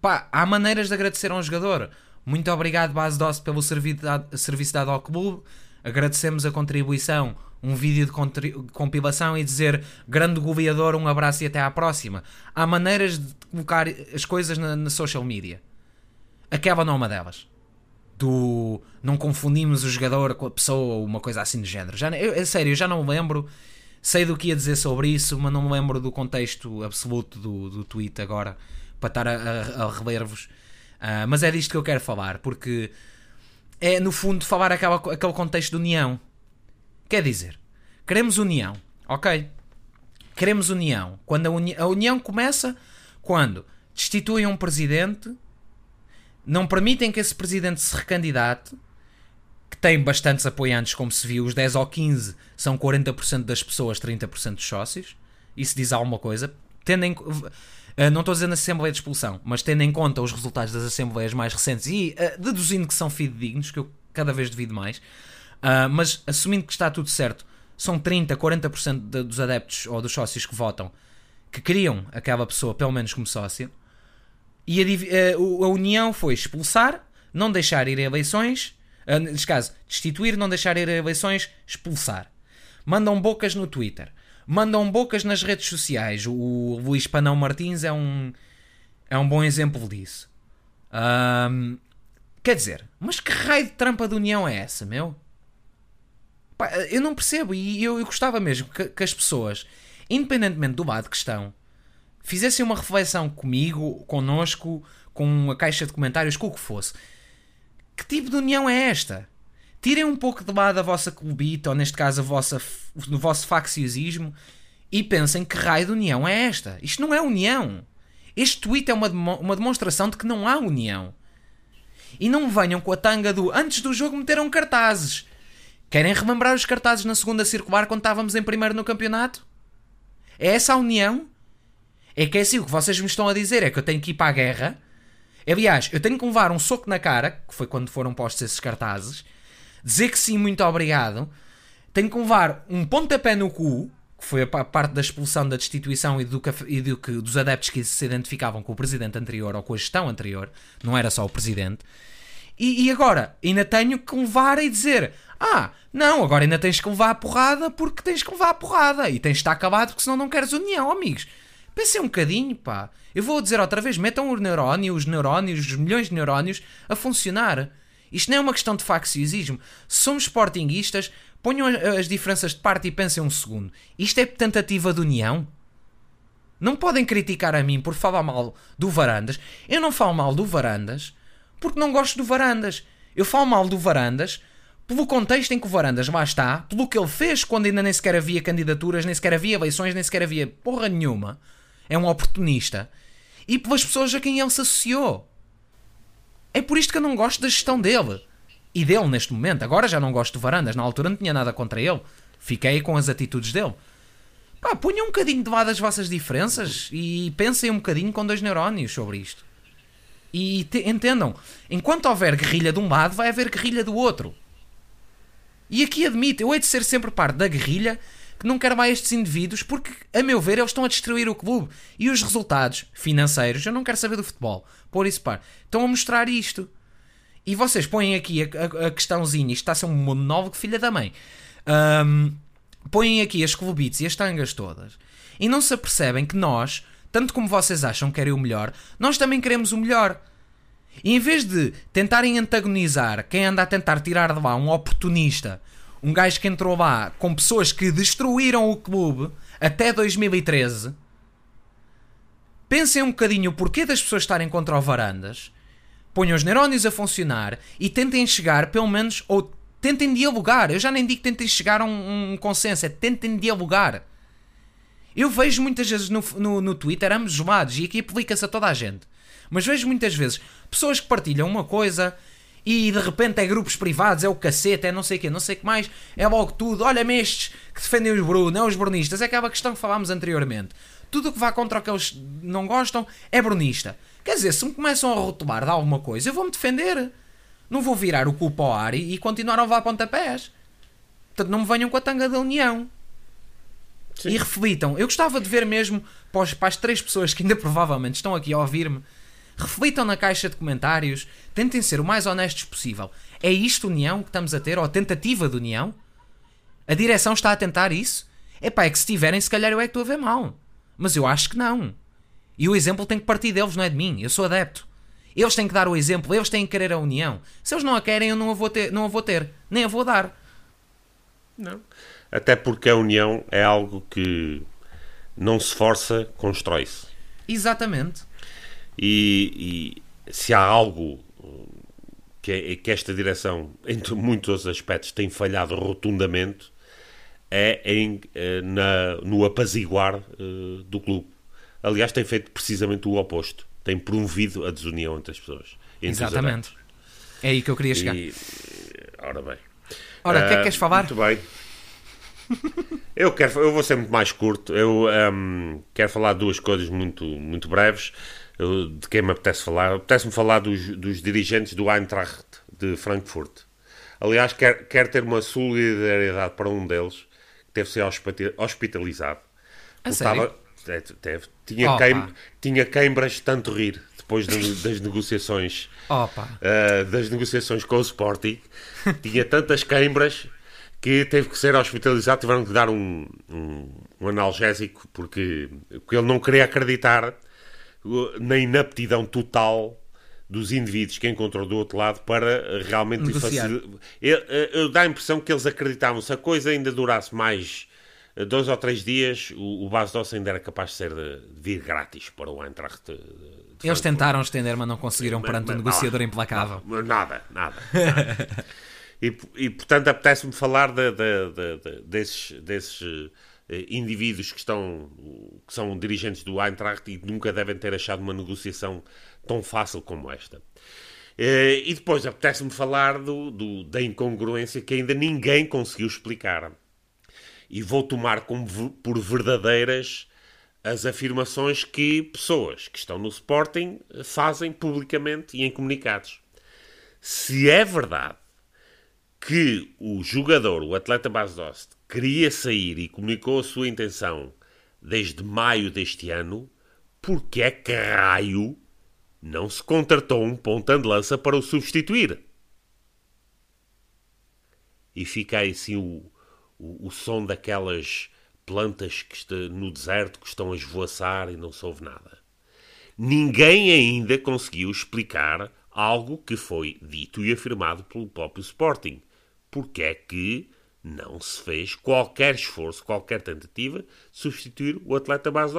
Pá, há maneiras de agradecer a um jogador. Muito obrigado, Base Doce, pelo serviço dado ao clube. Agradecemos a contribuição, um vídeo de compilação e dizer grande goleador, um abraço e até à próxima. Há maneiras de colocar as coisas na, na social media. Aquela não é uma delas. Do não confundimos o jogador com a pessoa ou uma coisa assim do género. Já, eu, é sério, eu já não me lembro Sei do que ia dizer sobre isso, mas não me lembro do contexto absoluto do, do tweet agora para estar a, a, a reler-vos. Uh, mas é disto que eu quero falar, porque é no fundo falar aquela, aquele contexto de união. Quer dizer, queremos união, ok? Queremos união. Quando a, uni a união começa quando destituem um presidente, não permitem que esse presidente se recandidate, que tem bastantes apoiantes, como se viu, os 10 ou 15 são 40% das pessoas, 30% dos sócios. Isso diz alguma coisa. Tendo em, uh, não estou dizendo Assembleia de Expulsão, mas tendo em conta os resultados das Assembleias mais recentes e uh, deduzindo que são fidedignos, que eu cada vez devido mais, uh, mas assumindo que está tudo certo, são 30, 40% de, dos adeptos ou dos sócios que votam que queriam aquela pessoa, pelo menos como sócio, e a, a, a união foi expulsar, não deixar ir a eleições, uh, neste caso, destituir, não deixar ir a eleições, expulsar. Mandam bocas no Twitter, mandam bocas nas redes sociais. O Luís Panão Martins é um, é um bom exemplo disso. Um, quer dizer, mas que raio de trampa de união é essa, meu? Pá, eu não percebo e eu, eu gostava mesmo que, que as pessoas independentemente do lado que estão, fizessem uma reflexão comigo, connosco, com a caixa de comentários, com o que fosse. Que tipo de união é esta? Tirem um pouco de lado a vossa clubita, ou neste caso a vossa, o vosso facciosismo, e pensem que raio de união é esta. Isto não é união. Este tweet é uma, uma demonstração de que não há união. E não venham com a tanga do antes do jogo meteram cartazes. Querem remembrar os cartazes na segunda circular quando estávamos em primeiro no campeonato? É essa a união? É que é assim, o que vocês me estão a dizer é que eu tenho que ir para a guerra. Aliás, eu tenho que levar um soco na cara, que foi quando foram postos esses cartazes, dizer que sim, muito obrigado. Tenho que levar um pontapé no cu, que foi a parte da expulsão, da destituição e, do, e do dos adeptos que se identificavam com o presidente anterior ou com a gestão anterior, não era só o presidente. E, e agora, ainda tenho que levar e dizer: Ah, não, agora ainda tens que levar a porrada porque tens que levar a porrada e tens de estar acabado porque senão não queres união, amigos. Pensem um bocadinho, pá. Eu vou dizer outra vez: metam os neurónios, os neurónios, os milhões de neurónios a funcionar. Isto não é uma questão de facciosismo. Somos sportinguistas, ponham as diferenças de parte e pensem um segundo. Isto é tentativa de união? Não podem criticar a mim por falar mal do Varandas. Eu não falo mal do Varandas porque não gosto do Varandas. Eu falo mal do Varandas pelo contexto em que o Varandas lá está, pelo que ele fez quando ainda nem sequer havia candidaturas, nem sequer havia eleições, nem sequer havia porra nenhuma. É um oportunista. E pelas pessoas a quem ele se associou. É por isto que eu não gosto da gestão dele. E dele neste momento. Agora já não gosto do Varandas. Na altura não tinha nada contra ele. Fiquei com as atitudes dele. Pá, ponham um bocadinho de lado as vossas diferenças e pensem um bocadinho com dois neurónios sobre isto. E te, entendam, enquanto houver guerrilha de um lado, vai haver guerrilha do outro. E aqui admito, eu hei de ser sempre parte da guerrilha que não quero mais estes indivíduos porque, a meu ver, eles estão a destruir o clube. E os resultados financeiros, eu não quero saber do futebol, por isso, par, estão a mostrar isto. E vocês põem aqui a, a, a questãozinha, isto está a ser um monólogo filha da mãe. Um, põem aqui as clubites e as tangas todas e não se apercebem que nós, tanto como vocês acham que querem o melhor, nós também queremos o melhor. E em vez de tentarem antagonizar quem anda a tentar tirar de lá um oportunista, um gajo que entrou lá com pessoas que destruíram o clube até 2013, pensem um bocadinho o porquê das pessoas estarem contra o Varandas, ponham os neurónios a funcionar e tentem chegar, pelo menos, ou tentem dialogar. Eu já nem digo que tentem chegar a um, um consenso, é tentem dialogar. Eu vejo muitas vezes no, no, no Twitter ambos os lados e aqui aplica-se a toda a gente. Mas vejo muitas vezes pessoas que partilham uma coisa e de repente é grupos privados, é o cacete, é não sei o quê, não sei o que mais, é logo tudo. Olha-me estes que defendem os Bruno, é os brunistas, é aquela questão que falámos anteriormente. Tudo o que vá contra o que eles não gostam é brunista. Quer dizer, se me começam a rotular de alguma coisa, eu vou-me defender. Não vou virar o culpa ao ar e, e continuar a levar pontapés. Portanto, não me venham com a tanga da União. Sim. E reflitam. Eu gostava de ver mesmo para, os, para as três pessoas que ainda provavelmente estão aqui a ouvir-me reflitam na caixa de comentários, tentem ser o mais honestos possível. É isto união que estamos a ter, ou a tentativa de união? A direção está a tentar isso? Epá, é que se tiverem, se calhar eu é que estou a ver mal. Mas eu acho que não. E o exemplo tem que partir deles, não é de mim. Eu sou adepto. Eles têm que dar o exemplo, eles têm que querer a união. Se eles não a querem, eu não a vou ter, não a vou ter nem a vou dar. Não. Até porque a união é algo que não se força, constrói-se. Exatamente. E, e se há algo que, é, que esta direção, em muitos aspectos, tem falhado rotundamente é em, eh, na, no apaziguar uh, do clube. Aliás, tem feito precisamente o oposto. Tem promovido a desunião entre as pessoas. Entre Exatamente. É aí que eu queria chegar. E, ora bem. Ora, o uh, que é que queres falar? Muito bem. eu, quero, eu vou ser muito mais curto. Eu um, quero falar duas coisas muito, muito breves. Eu, de quem me apetece falar? Apetece-me falar dos, dos dirigentes do Eintracht de Frankfurt. Aliás, quero, quero ter uma solidariedade para um deles teve de ser hospitalizado. A sério? teve, tinha, queim, tinha queimbras de tanto rir depois de, das negociações uh, das negociações com o Sporting. tinha tantas queimbras que teve que ser hospitalizado. Tiveram que dar um, um, um analgésico porque, porque ele não queria acreditar na inaptidão total dos indivíduos que encontrou do outro lado para realmente facilitar. Eu, eu, dá a impressão que eles acreditavam se a coisa ainda durasse mais eh, dois ou três dias, o, o base doce ainda era capaz de ser de, de vir grátis para o Eintracht. De, de eles tentaram estender, mas não conseguiram mas, perante o um negociador não, implacável. Nada, nada. nada. e, e, portanto, apetece-me falar de, desses, desses indivíduos que, estão, que são dirigentes do Eintracht e nunca devem ter achado uma negociação tão fácil como esta. Uh, e depois apetece-me falar do, do, da incongruência que ainda ninguém conseguiu explicar. E vou tomar como por verdadeiras as afirmações que pessoas que estão no Sporting fazem publicamente e em comunicados. Se é verdade que o jogador, o atleta Bas Dost, queria sair e comunicou a sua intenção desde maio deste ano, porque é que raio não se contratou um ponta de lança para o substituir. E fica aí sim o, o, o som daquelas plantas que está no deserto que estão a esvoaçar e não se ouve nada. Ninguém ainda conseguiu explicar algo que foi dito e afirmado pelo próprio Sporting. Porque é que não se fez qualquer esforço, qualquer tentativa de substituir o atleta base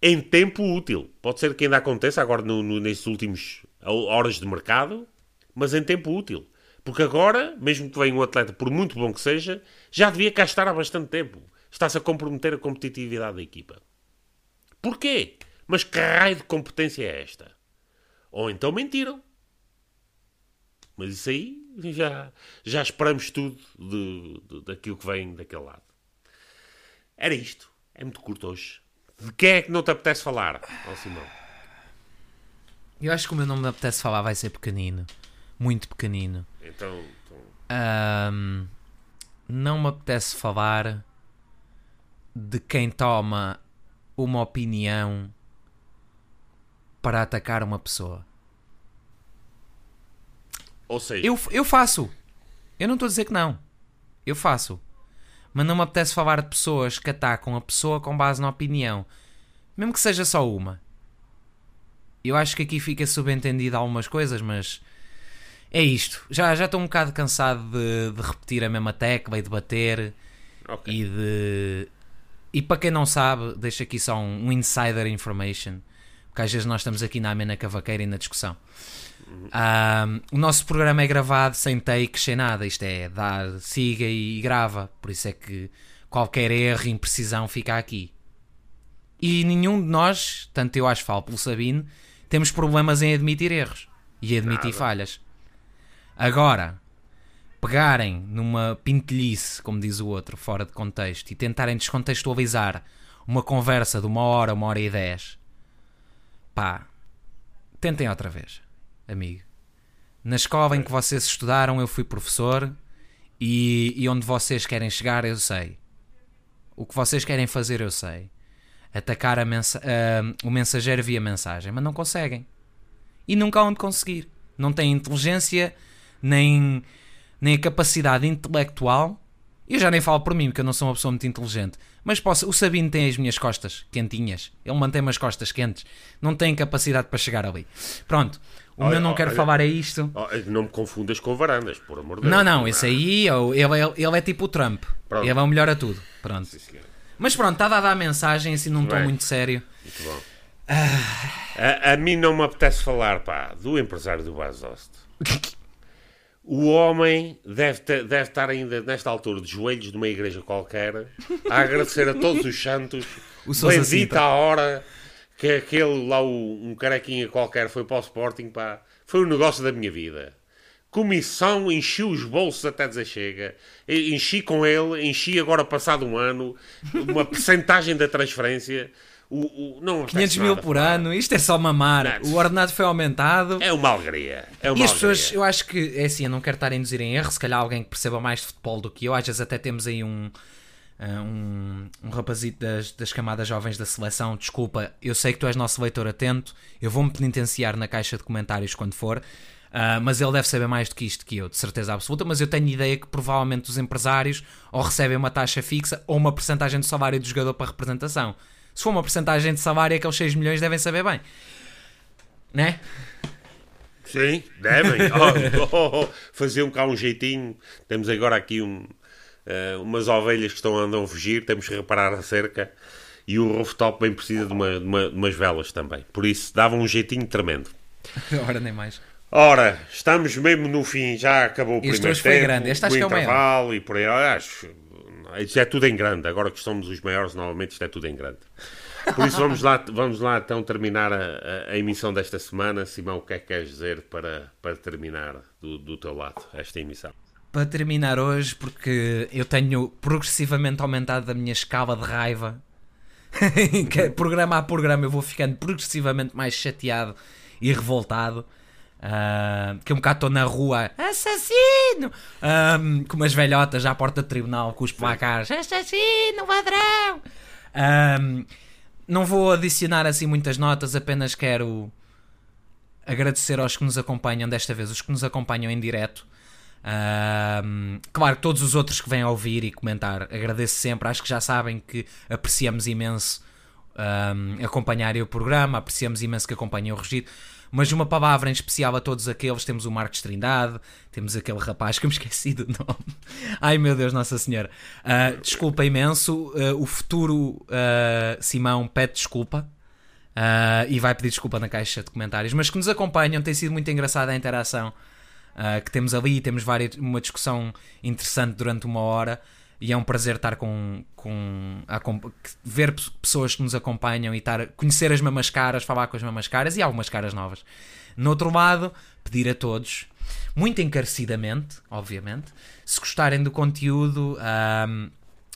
em tempo útil. Pode ser que ainda aconteça agora no, no, nestes últimos horas de mercado, mas em tempo útil. Porque agora, mesmo que venha um atleta, por muito bom que seja, já devia cá estar há bastante tempo. Está-se a comprometer a competitividade da equipa. Porquê? Mas que raio de competência é esta? Ou então mentiram. Mas isso aí já, já esperamos tudo de, de, daquilo que vem daquele lado. Era isto. É muito curto hoje. De quem é que não te apetece falar, oh, Simão? Eu acho que o meu não me apetece falar vai ser pequenino. Muito pequenino. Então. então... Um, não me apetece falar de quem toma uma opinião para atacar uma pessoa. Ou seja, eu, eu faço. Eu não estou a dizer que não. Eu faço mas não me apetece falar de pessoas que atacam a pessoa com base na opinião, mesmo que seja só uma. Eu acho que aqui fica subentendido algumas coisas, mas é isto. Já, já estou um bocado cansado de, de repetir a mesma tecla e de bater okay. e de. E para quem não sabe, deixo aqui só um, um insider information, porque às vezes nós estamos aqui na amena cavaqueira e na discussão. Um, o nosso programa é gravado sem takes, sem nada. Isto é, dá, siga e grava. Por isso é que qualquer erro, imprecisão fica aqui. E nenhum de nós, tanto eu acho falo pelo Sabino, temos problemas em admitir erros e admitir nada. falhas. Agora, pegarem numa pintelhice, como diz o outro, fora de contexto, e tentarem descontextualizar uma conversa de uma hora, uma hora e dez, pá, tentem outra vez amigo. Na escola em que vocês estudaram, eu fui professor e, e onde vocês querem chegar, eu sei. O que vocês querem fazer, eu sei. Atacar mensa uh, o mensageiro via mensagem, mas não conseguem. E nunca hão de conseguir. Não têm inteligência, nem, nem a capacidade intelectual. Eu já nem falo por mim, porque eu não sou uma pessoa muito inteligente. Mas posso, o Sabino tem as minhas costas quentinhas. Ele mantém as costas quentes. Não tem capacidade para chegar ali. Pronto. O olha, meu não quero olha, falar é isto. Não me confundas com varandas, por amor de Deus. Não, não, esse aí ele, ele, ele é tipo o Trump. Pronto. Ele é o melhor a tudo. Pronto. Sim, Mas pronto, está dada a mensagem, assim num tom muito sério. Muito bom. Ah. A, a, mim não me apetece falar, pá, do empresário do Basost. O homem deve, ter- deve estar ainda nesta altura de joelhos numa igreja qualquer a agradecer a todos os santos. O Bendita a hora que aquele lá, um carequinha qualquer, foi para o Sporting. Pá. Foi o negócio da minha vida. Comissão, enchi os bolsos até dizer chega. Enchi com ele, enchi agora passado um ano, uma percentagem da transferência. O, o, não 500 acontece mil por ano, isto é só mamar. Não. O ordenado foi aumentado. É uma alegria. É uma E as pessoas, eu acho que, é assim, eu não quero estar a induzir em erro, se calhar alguém que perceba mais de futebol do que eu, às vezes até temos aí um, um, um rapazito das, das camadas jovens da seleção, desculpa, eu sei que tu és nosso leitor atento, eu vou-me penitenciar na caixa de comentários quando for, ah, mas ele deve saber mais do que isto que eu, de certeza absoluta, mas eu tenho ideia que provavelmente os empresários ou recebem uma taxa fixa ou uma porcentagem do salário do jogador para representação. Se for uma porcentagem de salário, aqueles 6 milhões devem saber bem. Né? Sim, devem. Oh, oh, oh, faziam cá um jeitinho. Temos agora aqui um, eh, umas ovelhas que estão andam a fugir. Temos que reparar a cerca. E o rooftop bem precisa de, uma, de, uma- de umas velas também. Por isso, davam um jeitinho tremendo. Ora, nem mais. Ora, estamos mesmo no fim. Já acabou o Este primeiro hoje foi tempo. grande. Este acho o que é o maior. e por aí. Acho, isto é tudo em grande. Agora que somos os maiores, normalmente isto é tudo em grande. Por isso vamos lá, vamos lá então terminar a, a- a emissão desta semana. Simão, o que é que queres dizer para, para terminar do, do teu lado esta emissão? Para terminar hoje, porque eu tenho progressivamente aumentado a minha escala de raiva. É programa a programa eu vou ficando progressivamente mais chateado e revoltado. Ah, que um bocado estou na rua, assassino! Ah, com umas velhotas à porta do tribunal com os placares, assassino, ladrão! Ah, não vou adicionar assim muitas notas, apenas quero agradecer aos que nos acompanham desta vez, os que nos acompanham em direto. Ahm, claro, todos os outros que vêm ouvir e comentar, agradeço sempre. Acho que já sabem que apreciamos imenso ahm, acompanharem o programa, apreciamos imenso que acompanhem o Regido. Mas uma palavra em especial a todos aqueles: temos o Marcos Trindade, temos aquele rapaz que me esqueci do nome. Ai meu Deus, Nossa Senhora. Ah, desculpa imenso. Ah, o futuro ah, Simão pede desculpa. Uh, e vai pedir desculpa na caixa de comentários, mas que nos acompanham, tem sido muito engraçada a interação uh, que temos ali, temos várias, uma discussão interessante durante uma hora e é um prazer estar com, com a ver pe- pessoas que nos acompanham e estar, conhecer as mesmas caras, falar com as mesmas caras e algumas caras novas. No outro lado, pedir a todos, muito encarecidamente, obviamente, se gostarem do conteúdo, um,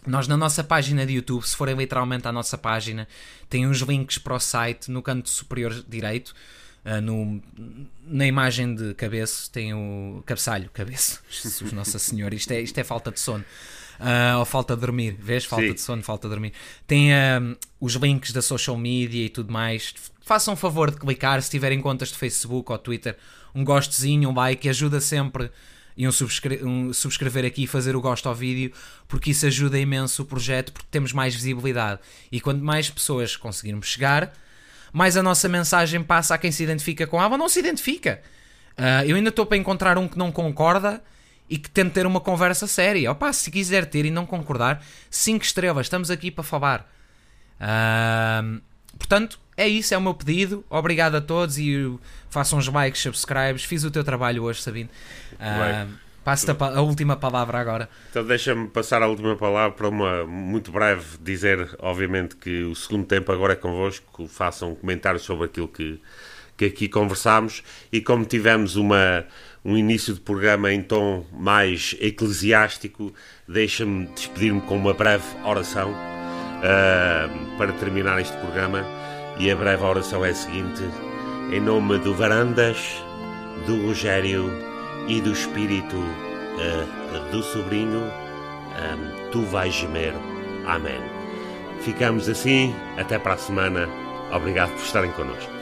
nós na nossa página de YouTube, se forem literalmente à nossa página, tem uns links para o site no canto superior direito. Ah, no, na imagem de cabeça tem o cabeçalho, cabeça, Jesus Nossa Senhora, isto é, isto é falta de sono. Ah, ou falta de dormir, vês? Falta Sim. de sono, falta de dormir. Tem ah, os links da social media e tudo mais. Façam um favor de clicar se tiverem contas de Facebook ou Twitter. Um gostezinho, um like, ajuda sempre e um, subscre- um subscrever aqui e fazer o gosto ao vídeo, porque isso ajuda imenso o projeto, porque temos mais visibilidade. E quanto mais pessoas conseguirmos chegar, mais a nossa mensagem passa a quem se identifica com ela ou não se identifica. Ah, eu ainda estou para encontrar um que não concorda e que tente ter uma conversa séria. Opa, se quiser ter e não concordar, 5 estrelas, estamos aqui para falar. Ahm, portanto, é isso, é o meu pedido. Obrigado a todos e façam os likes, subscribes. Fiz o teu trabalho hoje, Sabino. Ahm, Passo-te a, última palavra agora. Então deixa-me passar a última palavra para uma muito breve dizer, obviamente, que o segundo tempo agora é convosco, façam comentários sobre aquilo que, que aqui conversámos. E como tivemos uma, um início de programa em tom mais eclesiástico, deixa-me despedir-me com uma breve oração ah, para terminar este programa. E a breve oração é a seguinte, em nome do Varandas, do Rogério e do espírito eh, do sobrinho, eh, tu vais gemer. Amém. Ficamos assim, até para a semana. Obrigado por estarem connosco.